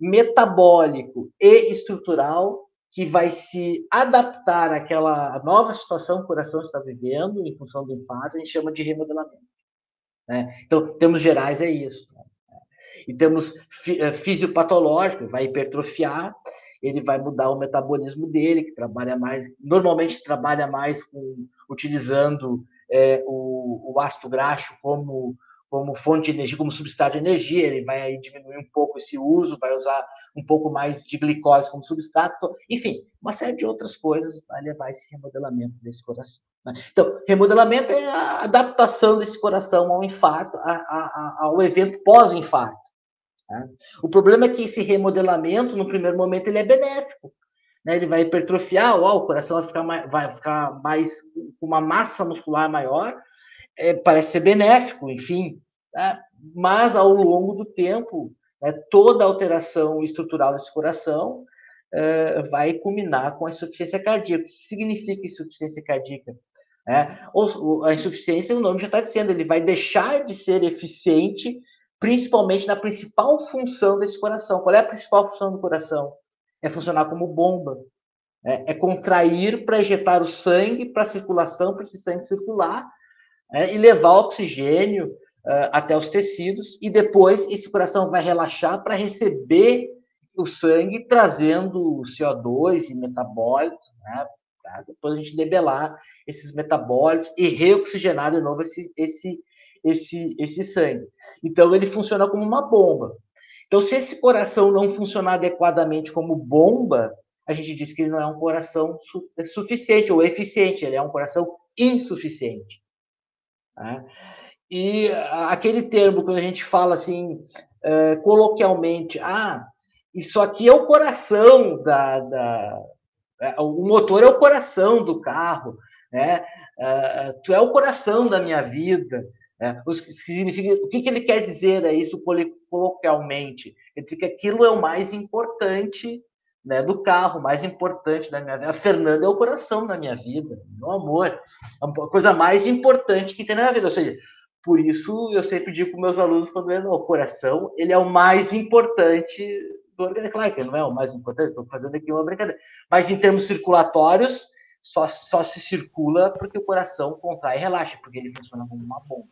metabólico e estrutural que vai se adaptar àquela nova situação que o coração está vivendo em função do infarto, a gente chama de remodelamento. Né? Então, termos gerais, é isso. Né? E temos eh, fisiopatológico, vai hipertrofiar, ele vai mudar o metabolismo dele, que trabalha mais, normalmente trabalha mais com, utilizando é, o, o ácido graxo como como fonte de energia, como substrato de energia, ele vai aí diminuir um pouco esse uso, vai usar um pouco mais de glicose como substrato, enfim, uma série de outras coisas vai levar esse remodelamento desse coração. Né? Então, remodelamento é a adaptação desse coração ao infarto, a, a, ao evento pós-infarto. Né? O problema é que esse remodelamento, no primeiro momento, ele é benéfico. Né? Ele vai hipertrofiar, ó, o coração vai ficar mais, vai ficar mais com uma massa muscular maior, é, parece ser benéfico, enfim, né? mas ao longo do tempo, né, toda alteração estrutural desse coração é, vai culminar com a insuficiência cardíaca. O que significa insuficiência cardíaca? É, ou, a insuficiência, o nome já está dizendo, ele vai deixar de ser eficiente, principalmente na principal função desse coração. Qual é a principal função do coração? É funcionar como bomba. É, é contrair para ejetar o sangue para circulação, para esse sangue circular é, e levar oxigênio uh, até os tecidos, e depois esse coração vai relaxar para receber o sangue, trazendo CO2 e metabólitos, né, para depois a gente debelar esses metabólitos e reoxigenar de novo esse, esse, esse, esse sangue. Então, ele funciona como uma bomba. Então, se esse coração não funcionar adequadamente como bomba, a gente diz que ele não é um coração su suficiente ou eficiente, ele é um coração insuficiente. Né? E aquele termo, quando a gente fala assim, é, coloquialmente, ah, isso aqui é o coração da, da é, o motor é o coração do carro, né? Uh, tu é o coração da minha vida. O, significa, o que, que ele quer dizer é isso coloquialmente? Quer dizer que aquilo é o mais importante né, do carro, mais importante da minha vida. A Fernanda é o coração da minha vida, meu amor. É a coisa mais importante que tem na minha vida. Ou seja, por isso eu sempre digo para meus alunos quando é o coração, ele é o mais importante do organismo. Claro que não é o mais importante, estou fazendo aqui uma brincadeira. Mas em termos circulatórios, só, só se circula porque o coração contrai e relaxa, porque ele funciona como uma bomba.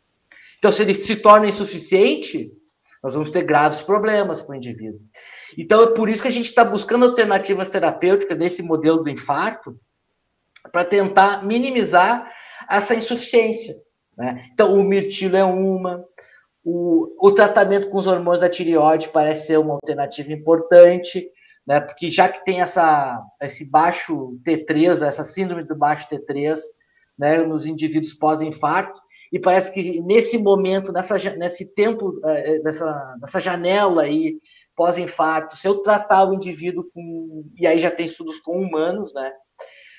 Então, se ele se torna insuficiente, nós vamos ter graves problemas com o indivíduo. Então, é por isso que a gente está buscando alternativas terapêuticas nesse modelo do infarto, para tentar minimizar essa insuficiência. Né? Então, o mirtilo é uma, o, o tratamento com os hormônios da tireoide parece ser uma alternativa importante, né? porque já que tem essa, esse baixo T3, essa síndrome do baixo T3, né, nos indivíduos pós-infarto, e parece que nesse momento, nessa, nesse tempo, eh, eh, nessa, nessa janela aí, pós-infarto, se eu tratar o indivíduo com. E aí já tem estudos com humanos, né?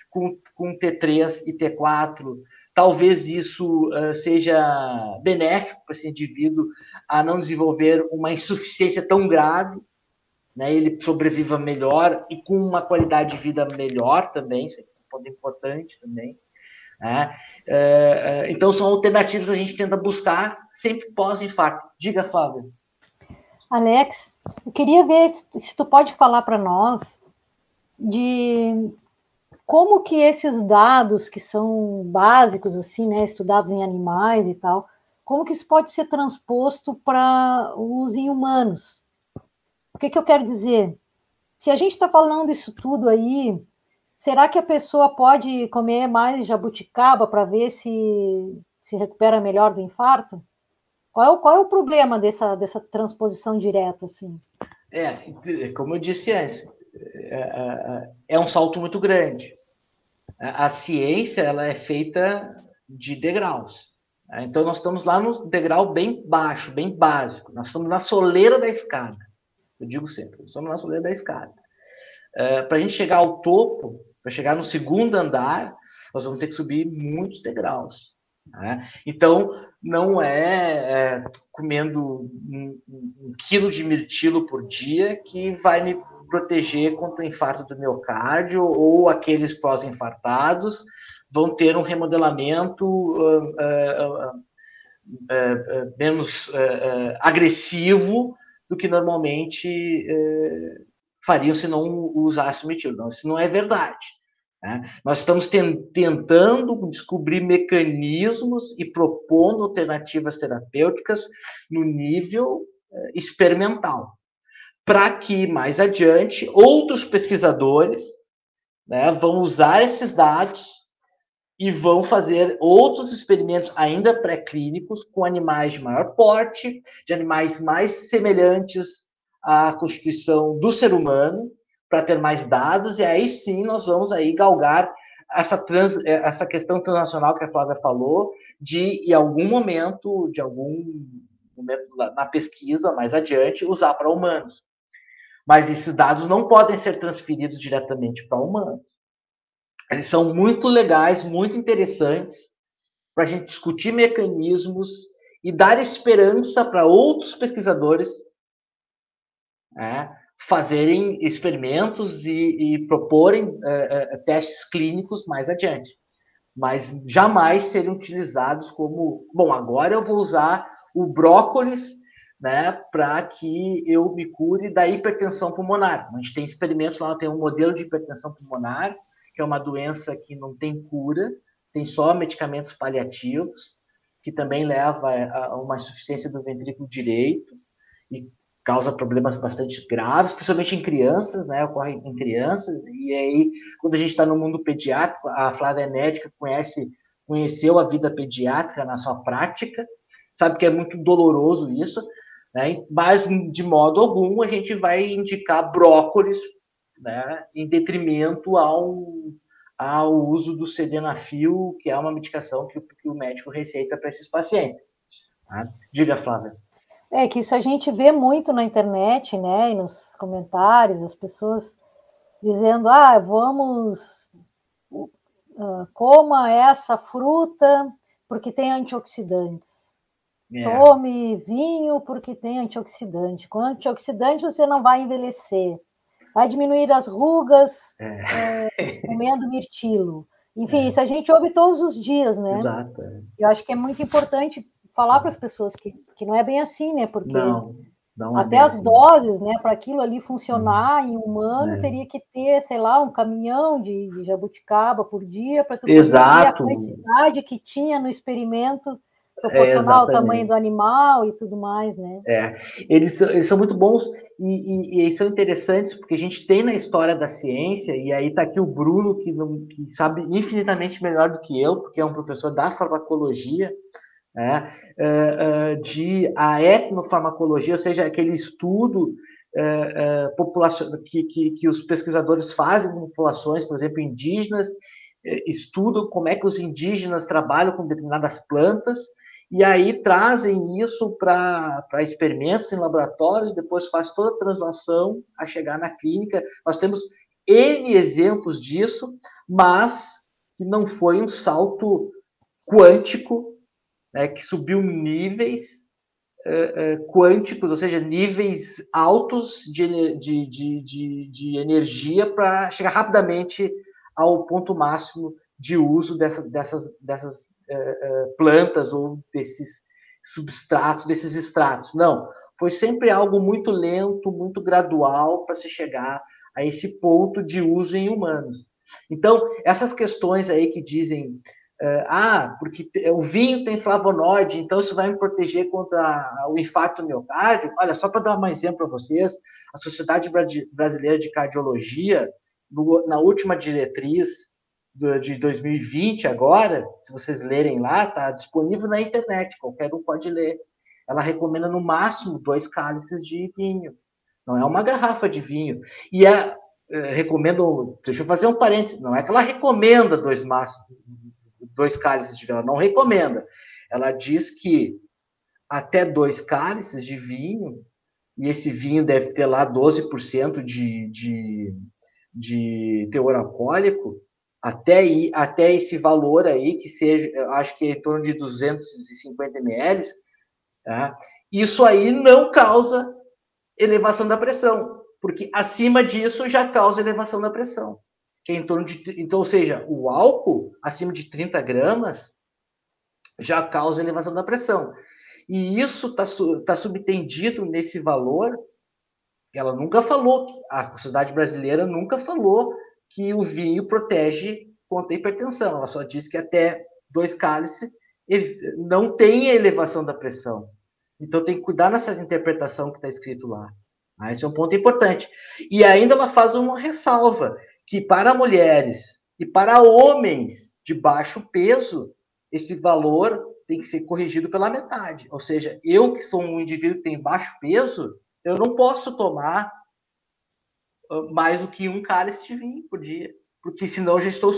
Com, com T3 e T4, talvez isso uh, seja benéfico para esse indivíduo a não desenvolver uma insuficiência tão grave, né? Ele sobreviva melhor e com uma qualidade de vida melhor também, isso é um ponto importante também. Né? Uh, uh, então são alternativas que a gente tenta buscar sempre pós-infarto. Diga, Flávio. Alex, eu queria ver se tu pode falar para nós de como que esses dados que são básicos, assim, né, estudados em animais e tal, como que isso pode ser transposto para os em humanos? O que, que eu quero dizer? Se a gente está falando isso tudo aí, será que a pessoa pode comer mais jabuticaba para ver se se recupera melhor do infarto? Qual é o, qual é o problema dessa, dessa transposição direta, assim? É, como eu disse antes, é, é, é um salto muito grande. A, a ciência ela é feita de degraus. Então nós estamos lá no degrau bem baixo, bem básico. Nós estamos na soleira da escada. Eu digo sempre, nós estamos na soleira da escada. É, para a gente chegar ao topo, para chegar no segundo andar, nós vamos ter que subir muitos degraus. Né? Então, não é, é comendo um, um, quilo de mirtilo por dia que vai me proteger contra o infarto do miocárdio ou aqueles pós-infartados vão ter um remodelamento uh, uh, uh, menos agressivo do que normalmente fariam se não usasse o mirtilo. Não, isso não é verdade. Né? Nós estamos tentando descobrir mecanismos e propondo alternativas terapêuticas no nível eh, experimental, para que mais adiante outros pesquisadores né, vão usar esses dados e vão fazer outros experimentos ainda pré-clínicos com animais de maior porte, de animais mais semelhantes à constituição do ser humano, para ter mais dados, e aí sim nós vamos aí galgar essa, trans, essa questão internacional que a Flávia falou, de em algum momento, de algum momento na pesquisa mais adiante, usar para humanos. Mas esses dados não podem ser transferidos diretamente para humanos. Eles são muito legais, muito interessantes para a gente discutir mecanismos e dar esperança para outros pesquisadores né, fazerem experimentos e, e proporem é, é, testes clínicos mais adiante. Mas jamais serem utilizados como, bom, agora eu vou usar o brócolis né, para que eu me cure da hipertensão pulmonar. A gente tem experimentos lá, tem um modelo de hipertensão pulmonar, que é uma doença que não tem cura, tem só medicamentos paliativos, que também leva a uma insuficiência do ventrículo direito e causa problemas bastante graves, principalmente em crianças, né? Ocorre em crianças. E aí, quando a gente está no mundo pediátrico, a Flávia é médica, conhece, conheceu a vida pediátrica na sua prática, sabe que é muito doloroso isso, né? Mas de modo algum a gente vai indicar brócolis, né? Em detrimento ao ao uso do sedenafil, que é uma medicação que, que o médico receita para esses pacientes. Tá? Diga, Flávia. É que isso a gente vê muito na internet, né, e nos comentários, as pessoas dizendo, ah, vamos, uh, coma essa fruta porque tem antioxidantes. É. Tome vinho porque tem antioxidante. Com antioxidante você não vai envelhecer. Vai diminuir as rugas é. É, comendo mirtilo. Enfim, é. isso a gente ouve todos os dias, né? Exato. Eu acho que é muito importante falar para as pessoas que, que não é bem assim, né? Porque não, não é até as assim. doses, né, para aquilo ali funcionar em humano, é. teria que ter, sei lá, um caminhão de, de jabuticaba por dia para tu Exato. a quantidade que tinha no experimento proporcional é, ao tamanho do animal e tudo mais, né? É, eles, eles são muito bons e, e, e, são interessantes porque a gente tem na história da ciência, e aí está aqui o Bruno, que, não, que sabe infinitamente melhor do que eu, porque é um professor da farmacologia, né, é, é, de a etnofarmacologia, ou seja, aquele estudo população, que, que, que os pesquisadores fazem com populações, por exemplo, indígenas, estudam como é que os indígenas trabalham com determinadas plantas, e aí trazem isso para experimentos em laboratórios, depois faz toda a translação a chegar na clínica. Nós temos N exemplos disso, mas não foi um salto quântico né, que subiu níveis uh, uh, quânticos, ou seja, níveis altos de, de, de, de, de energia para chegar rapidamente ao ponto máximo de uso dessa, dessas, dessas uh, plantas ou desses substratos, desses extratos. Não, foi sempre algo muito lento, muito gradual para se chegar a esse ponto de uso em humanos. Então, essas questões aí que dizem ah, porque o vinho tem flavonoide, então isso vai me proteger contra o infarto miocárdio. Olha, só para dar um exemplo para vocês, a Sociedade Brasileira de Cardiologia, na última diretriz de 2020, agora, se vocês lerem lá, está disponível na internet, qualquer um pode ler. Ela recomenda no máximo dois cálices de vinho, não é uma garrafa de vinho. E é, é recomendo, deixa eu fazer um parênteses, não é que ela recomenda dois dois cálices de vinho, ela não recomenda. Ela diz que até dois cálices de vinho, e esse vinho deve ter lá 12% de, de, de teor alcoólico, até, até esse valor aí, que seja, acho que é em torno de 250 ml, tá? isso aí não causa elevação da pressão, porque acima disso já causa elevação da pressão que é em torno de. Então, ou seja, o álcool acima de 30 gramas já causa elevação da pressão. E isso está tá subtendido nesse valor. Ela nunca falou, a sociedade brasileira nunca falou que o vinho protege contra a hipertensão. Ela só diz que até dois cálices não tem elevação da pressão. Então tem que cuidar nessa interpretação que está escrito lá. Ah, esse é um ponto importante. E ainda ela faz uma ressalva que para mulheres e para homens de baixo peso, esse valor tem que ser corrigido pela metade. Ou seja, eu que sou um indivíduo que tem baixo peso, eu não posso tomar ah, mais do que um cálice de vinho por dia, porque senão já estou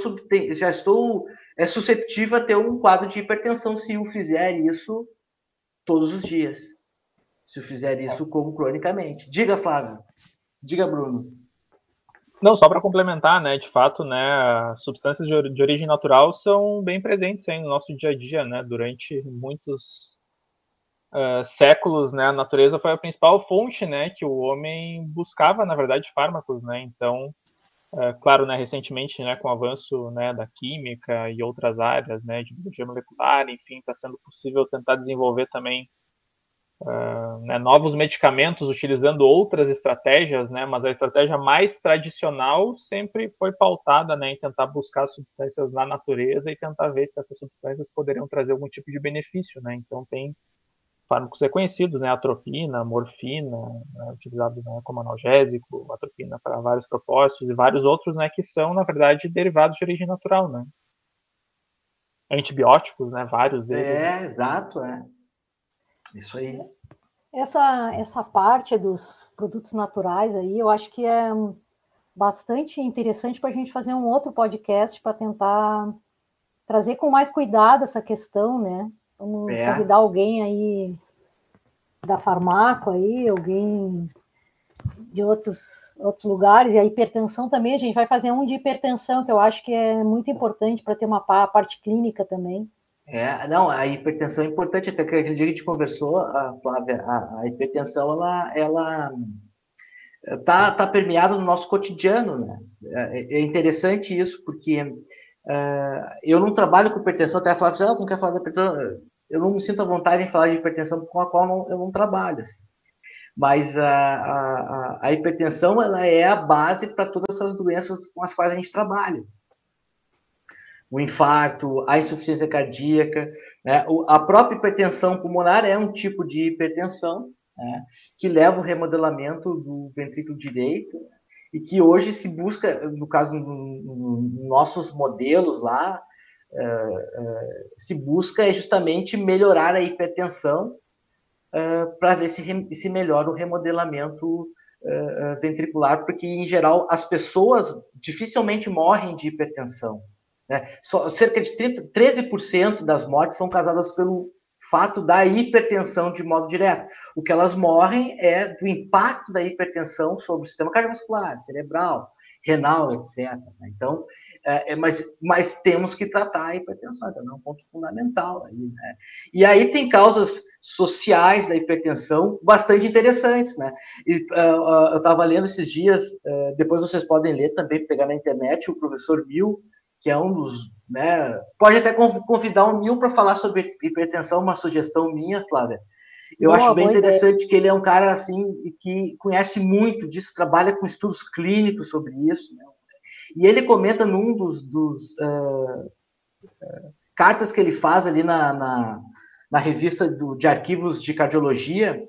já estou é susceptível a ter um quadro de hipertensão se eu fizer isso todos os dias. Se eu fizer isso como cronicamente. Diga, Flávio. Diga, Bruno. Não, só para complementar, né, de fato, né, substâncias de, origem natural são bem presentes aí no nosso dia a dia, né, durante muitos uh, séculos, né, a natureza foi a principal fonte, né, que o homem buscava, na verdade, fármacos, né, então, uh, claro, né, recentemente, né, com o avanço, né, da química e outras áreas, né, de biologia molecular, enfim, está sendo possível tentar desenvolver também uh, né, novos medicamentos utilizando outras estratégias, né, mas a estratégia mais tradicional sempre foi pautada né, em tentar buscar substâncias na natureza e tentar ver se essas substâncias poderiam trazer algum tipo de benefício. Né? Então, tem fármacos reconhecidos, né, atropina, morfina, né, utilizado né, como analgésico, atropina para vários propósitos e vários outros, né, que são na verdade derivados de origem natural, né? Antibióticos, né, vários deles. É, exato, é. Isso aí. Essa, essa parte dos produtos naturais aí, eu acho que é bastante interessante para a gente fazer um outro podcast para tentar trazer com mais cuidado essa questão, né? Vamos é. convidar alguém aí da farmácia aí, alguém de outros, outros lugares, e a hipertensão também, a gente vai fazer um de hipertensão, que eu acho que é muito importante para ter uma parte clínica também. É, não, a hipertensão é importante, até que aquele dia a gente conversou, a Flávia, a, a hipertensão, ela, ela tá, tá permeada no nosso cotidiano, né? É, é interessante isso, porque uh, eu não trabalho com hipertensão, até a Flávia disse, ah, não quer falar da hipertensão, eu não me sinto à vontade em falar de hipertensão com a qual não, eu não trabalho, assim. Mas a, a, a hipertensão, ela é a base para todas essas doenças com as quais a gente trabalha o infarto, a insuficiência cardíaca. Né? a própria hipertensão pulmonar é um tipo de hipertensão né? que leva o remodelamento do ventrículo direito e que hoje se busca, no caso, nos nossos modelos lá, uh, uh, se busca é justamente melhorar a hipertensão uh, para ver se, se melhora o remodelamento ventricular, porque, em geral, as pessoas dificilmente morrem de hipertensão. Né? Só, cerca de 30, 13% das mortes são causadas pelo fato da hipertensão de modo direto. O que elas morrem é do impacto da hipertensão sobre o sistema cardiovascular, cerebral, renal, etc. Né? Então, é, é, mas, mas temos que tratar a hipertensão, então é um ponto fundamental. Aí, né? E aí tem causas sociais da hipertensão bastante interessantes. Né? E, uh, eu estava lendo esses dias, uh, depois vocês podem ler também, pegar na internet, o professor Bill que é um dos. Né, pode até convidar o Nil para falar sobre hipertensão, uma sugestão minha, Flávia. Eu boa, acho bem interessante ideia. que ele é um cara assim que conhece muito disso, trabalha com estudos clínicos sobre isso. Né? E ele comenta num dos, dos uh, uh, cartas que ele faz ali na, na, na revista do, de arquivos de cardiologia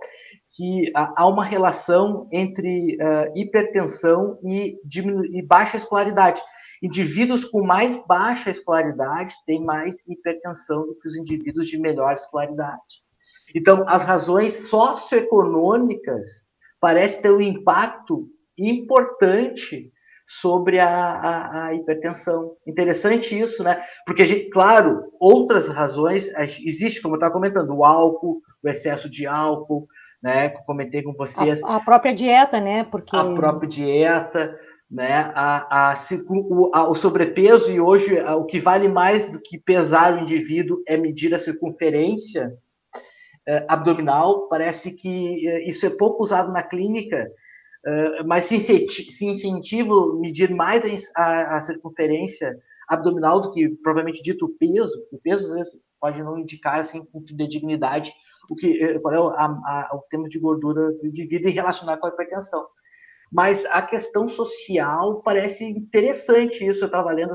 que há uma relação entre uh, hipertensão e, e baixa escolaridade. Indivíduos com mais baixa escolaridade têm mais hipertensão do que os indivíduos de melhor escolaridade. Então, as razões socioeconômicas parecem ter um impacto importante sobre a, a, a, hipertensão. Interessante isso, né? Porque, gente, claro, outras razões existem, como eu estava comentando, o álcool, o excesso de álcool, né? Comentei com vocês. A, a própria dieta, né? Porque... A própria dieta, né? A, a, o, a, o, sobrepeso, e hoje o que vale mais do que pesar o indivíduo é medir a circunferência eh, abdominal. Parece que eh, isso é pouco usado na clínica, eh, mas se, se incentiva medir mais a, a, circunferência abdominal do que provavelmente dito o peso. O peso, às vezes, pode não indicar assim, com dignidade o que qual é o tema de gordura do indivíduo e relacionar com a hipertensão. Mas a questão social parece interessante isso. Eu estava lendo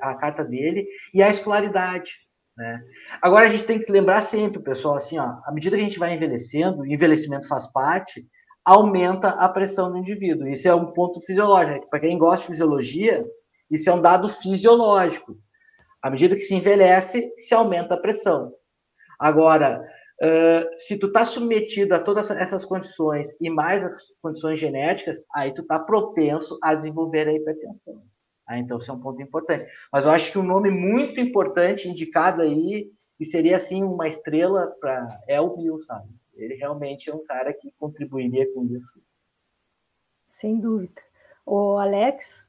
a, a, carta dele e a escolaridade. Né? Agora a gente tem que lembrar sempre, pessoal, assim, ó, à medida que a gente vai envelhecendo, o envelhecimento faz parte, aumenta a pressão do indivíduo. Isso é um ponto fisiológico. Né? Para quem gosta de fisiologia, isso é um dado fisiológico. À medida que se envelhece, se aumenta a pressão. Agora, uh, se tu está submetido a todas essas condições e mais as condições genéticas, aí tu está propenso a desenvolver a hipertensão. Ah, então, isso é um ponto importante. Mas eu acho que um nome muito importante indicado aí, e seria assim uma estrela para é o Bill, sabe? Ele realmente é um cara que contribuiria com isso. Sem dúvida. O Alex,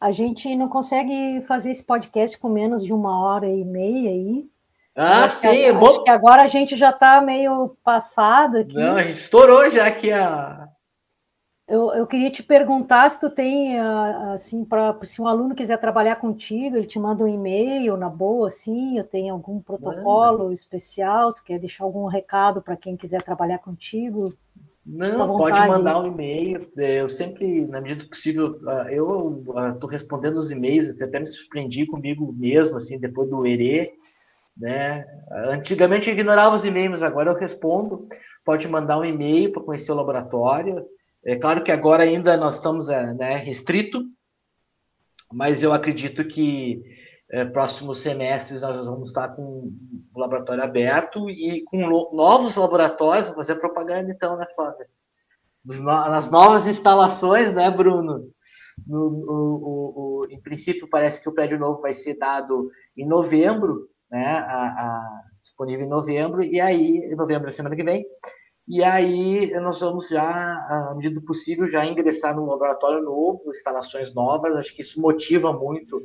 a gente não consegue fazer esse podcast com menos de uma hora e meia aí. Ah, sim, que, é bom. que agora a gente já está meio passado aqui. Não, a gente estourou já aqui a, eu, eu queria te perguntar se tu tem, ah, assim, para se um aluno quiser trabalhar contigo, ele te manda um e-mail na boa, assim, eu tenho algum protocolo especial, tu quer deixar algum recado para quem quiser trabalhar contigo? Não, pode mandar um e-mail. É, eu sempre, na medida do possível, ah, eu estou ah, respondendo os e-mails, até me surpreendi comigo mesmo, assim, depois do ERE, né? Antigamente eu ignorava os e-mails, agora eu respondo. Pode mandar um e-mail para conhecer o laboratório. É claro que agora ainda nós estamos é, né, restrito, mas eu acredito que é, próximos semestres nós vamos estar com o laboratório aberto e com novos laboratórios, vou fazer propaganda então, né, Flávia? Nas novas instalações, né, Bruno? No, o, o, em princípio, parece que o prédio novo vai ser dado em novembro, né, a, a, disponível em novembro, e aí, em novembro, semana que vem, e aí nós vamos já, à medida do possível, já ingressar no laboratório novo, instalações novas. Acho que isso motiva muito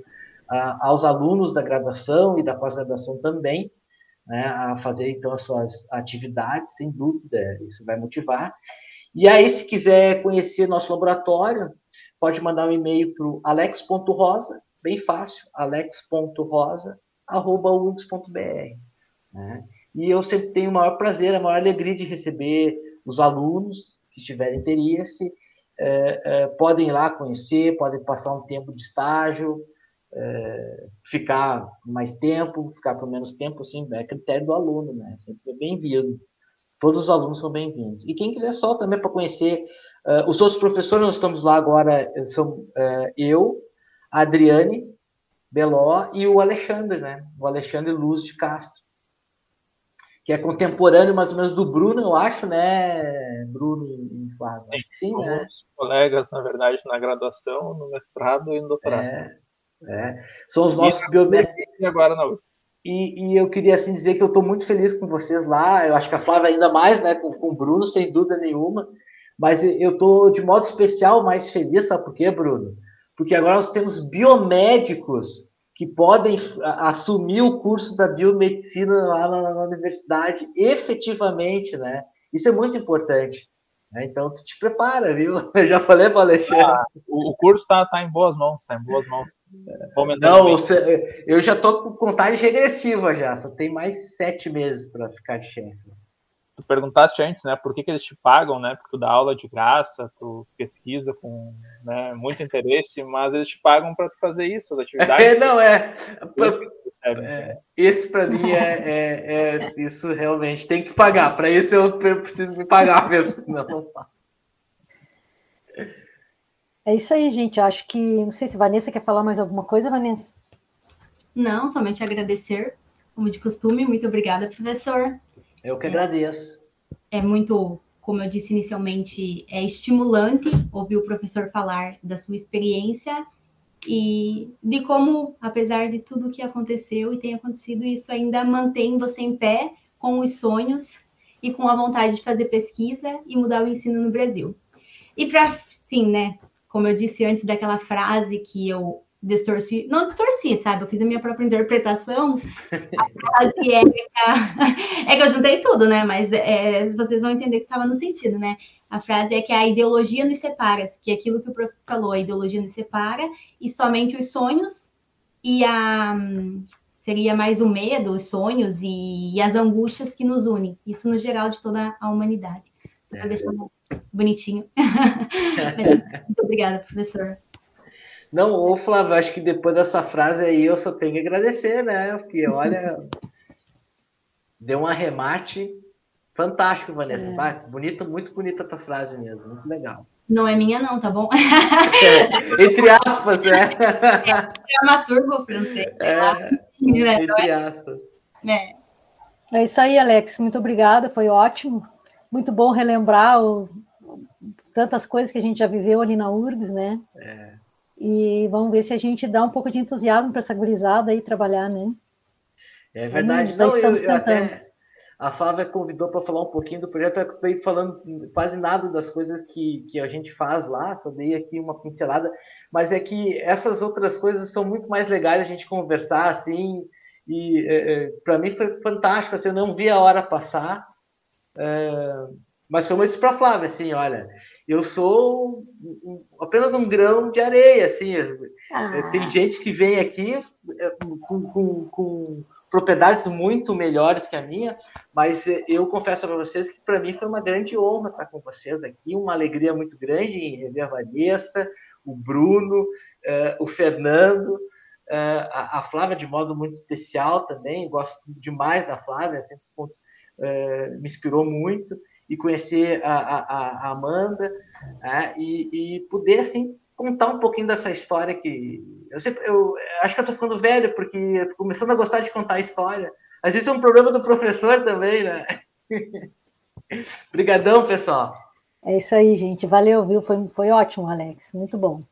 aos alunos da graduação e da pós-graduação também, né, a fazer então as suas atividades, sem dúvida, isso vai motivar. E aí, se quiser conhecer nosso laboratório, pode mandar um e-mail para o alex.rosa, bem fácil, alex.rosa.urgs.br. Né? E eu sempre tenho o maior prazer, a maior alegria de receber os alunos que tiverem interesse. É, é, podem ir lá conhecer, podem passar um tempo de estágio, é, ficar mais tempo, ficar por menos tempo, assim, é critério do aluno, né? Sempre é bem-vindo. Todos os alunos são bem-vindos. E quem quiser só também para conhecer uh, os outros professores, nós estamos lá agora, são uh, eu, a Adriane Beló e o Alexandre, né? O Alexandre Luz de Castro que é contemporâneo mais ou menos do Bruno, eu acho, né, Bruno e Flávio? Acho que sim, né? colegas, na verdade, na graduação, no mestrado e no doutorado. É, é. São os nossos biomédicos. agora na e, e, eu queria assim dizer que eu estou muito feliz com vocês lá. Eu acho que a Flávia ainda mais, né, com, com o Bruno, sem dúvida nenhuma. Mas eu estou de modo especial mais feliz, sabe por quê, Bruno? Porque agora nós temos biomédicos que podem assumir o curso da biomedicina lá na, na universidade efetivamente, né? Isso é muito importante. Né? Então, tu te prepara, viu? Eu já falei para o Alexandre. Ah, o, curso está tá em boas mãos, está em boas mãos. Não, você, eu já estou com contagem regressiva já, só tem mais sete meses para ficar de chefe tu perguntaste antes, né, por que, que eles te pagam, né, porque tu dá aula de graça, tu pesquisa com né, muito interesse, mas eles te pagam para tu fazer isso, as atividades. É, não, é. é esse para mim é, é, é, isso realmente tem que pagar. Para isso eu preciso me pagar mesmo, senão não faço. É isso aí, gente. Acho que não sei se Vanessa quer falar mais alguma coisa, Vanessa. Não, somente agradecer, como de costume. Muito obrigada, professor. Eu que agradeço. É muito, como eu disse inicialmente, é estimulante ouvir o professor falar da sua experiência e de como, apesar de tudo que aconteceu e tem acontecido, isso ainda mantém você em pé com os sonhos e com a vontade de fazer pesquisa e mudar o ensino no Brasil. E para, sim, né? Como eu disse antes daquela frase que eu distorci, não distorci, sabe? Eu fiz a minha própria interpretação. A é, é que eu juntei tudo, né? Mas é, vocês vão entender que estava no sentido, né? A frase é que a ideologia nos separa, que é aquilo que o prof falou, a ideologia nos separa e somente os sonhos e a seria mais o medo, os sonhos e, e as angústias que nos unem. Isso no geral de toda a humanidade. Só para é. deixar bonitinho. Muito obrigada, professor. Não, ô Flávio, acho que depois dessa frase aí eu só tenho que agradecer, né? Porque olha, deu um arremate Fantástico, Vanessa. É. bonito, muito bonita a tua frase mesmo. Muito legal. Não é minha, não, tá bom? É, entre aspas, né? Dramaturgo francês. É, entre aspas. É. é isso aí, Alex. Muito obrigada. Foi ótimo. Muito bom relembrar o, tantas coisas que a gente já viveu ali na URGS, né? É. E vamos ver se a gente dá um pouco de entusiasmo para essa gurizada aí trabalhar, né? É verdade. Não, eu, eu até, a Flávia convidou para falar um pouquinho do projeto, eu acabei falando quase nada das coisas que, que a gente faz lá, só dei aqui uma pincelada, mas é que essas outras coisas são muito mais legais a gente conversar assim, e é, é para mim foi fantástico, assim, eu não vi a hora passar, é, mas como eu disse para a Flávia, assim, olha, eu sou apenas um grão de areia, assim. Ah. Tem gente que vem aqui é, com, com, com, propriedades muito melhores que a minha, mas eu confesso para vocês que para mim foi uma grande honra estar com vocês aqui, uma alegria muito grande em rever a Vanessa, o Bruno, uh, o Fernando, uh, a, a, Flávia de modo muito especial também, gosto demais da Flávia, sempre uh, me inspirou muito e conhecer a, a, a Amanda né, e, e, poder assim contar um pouquinho dessa história que eu, sempre, eu acho que eu tô ficando velho porque eu tô começando a gostar de contar a história. Às vezes é um problema do professor também, né? Obrigadão, pessoal. É isso aí, gente. Valeu, viu? Foi, foi ótimo, Alex. Muito bom.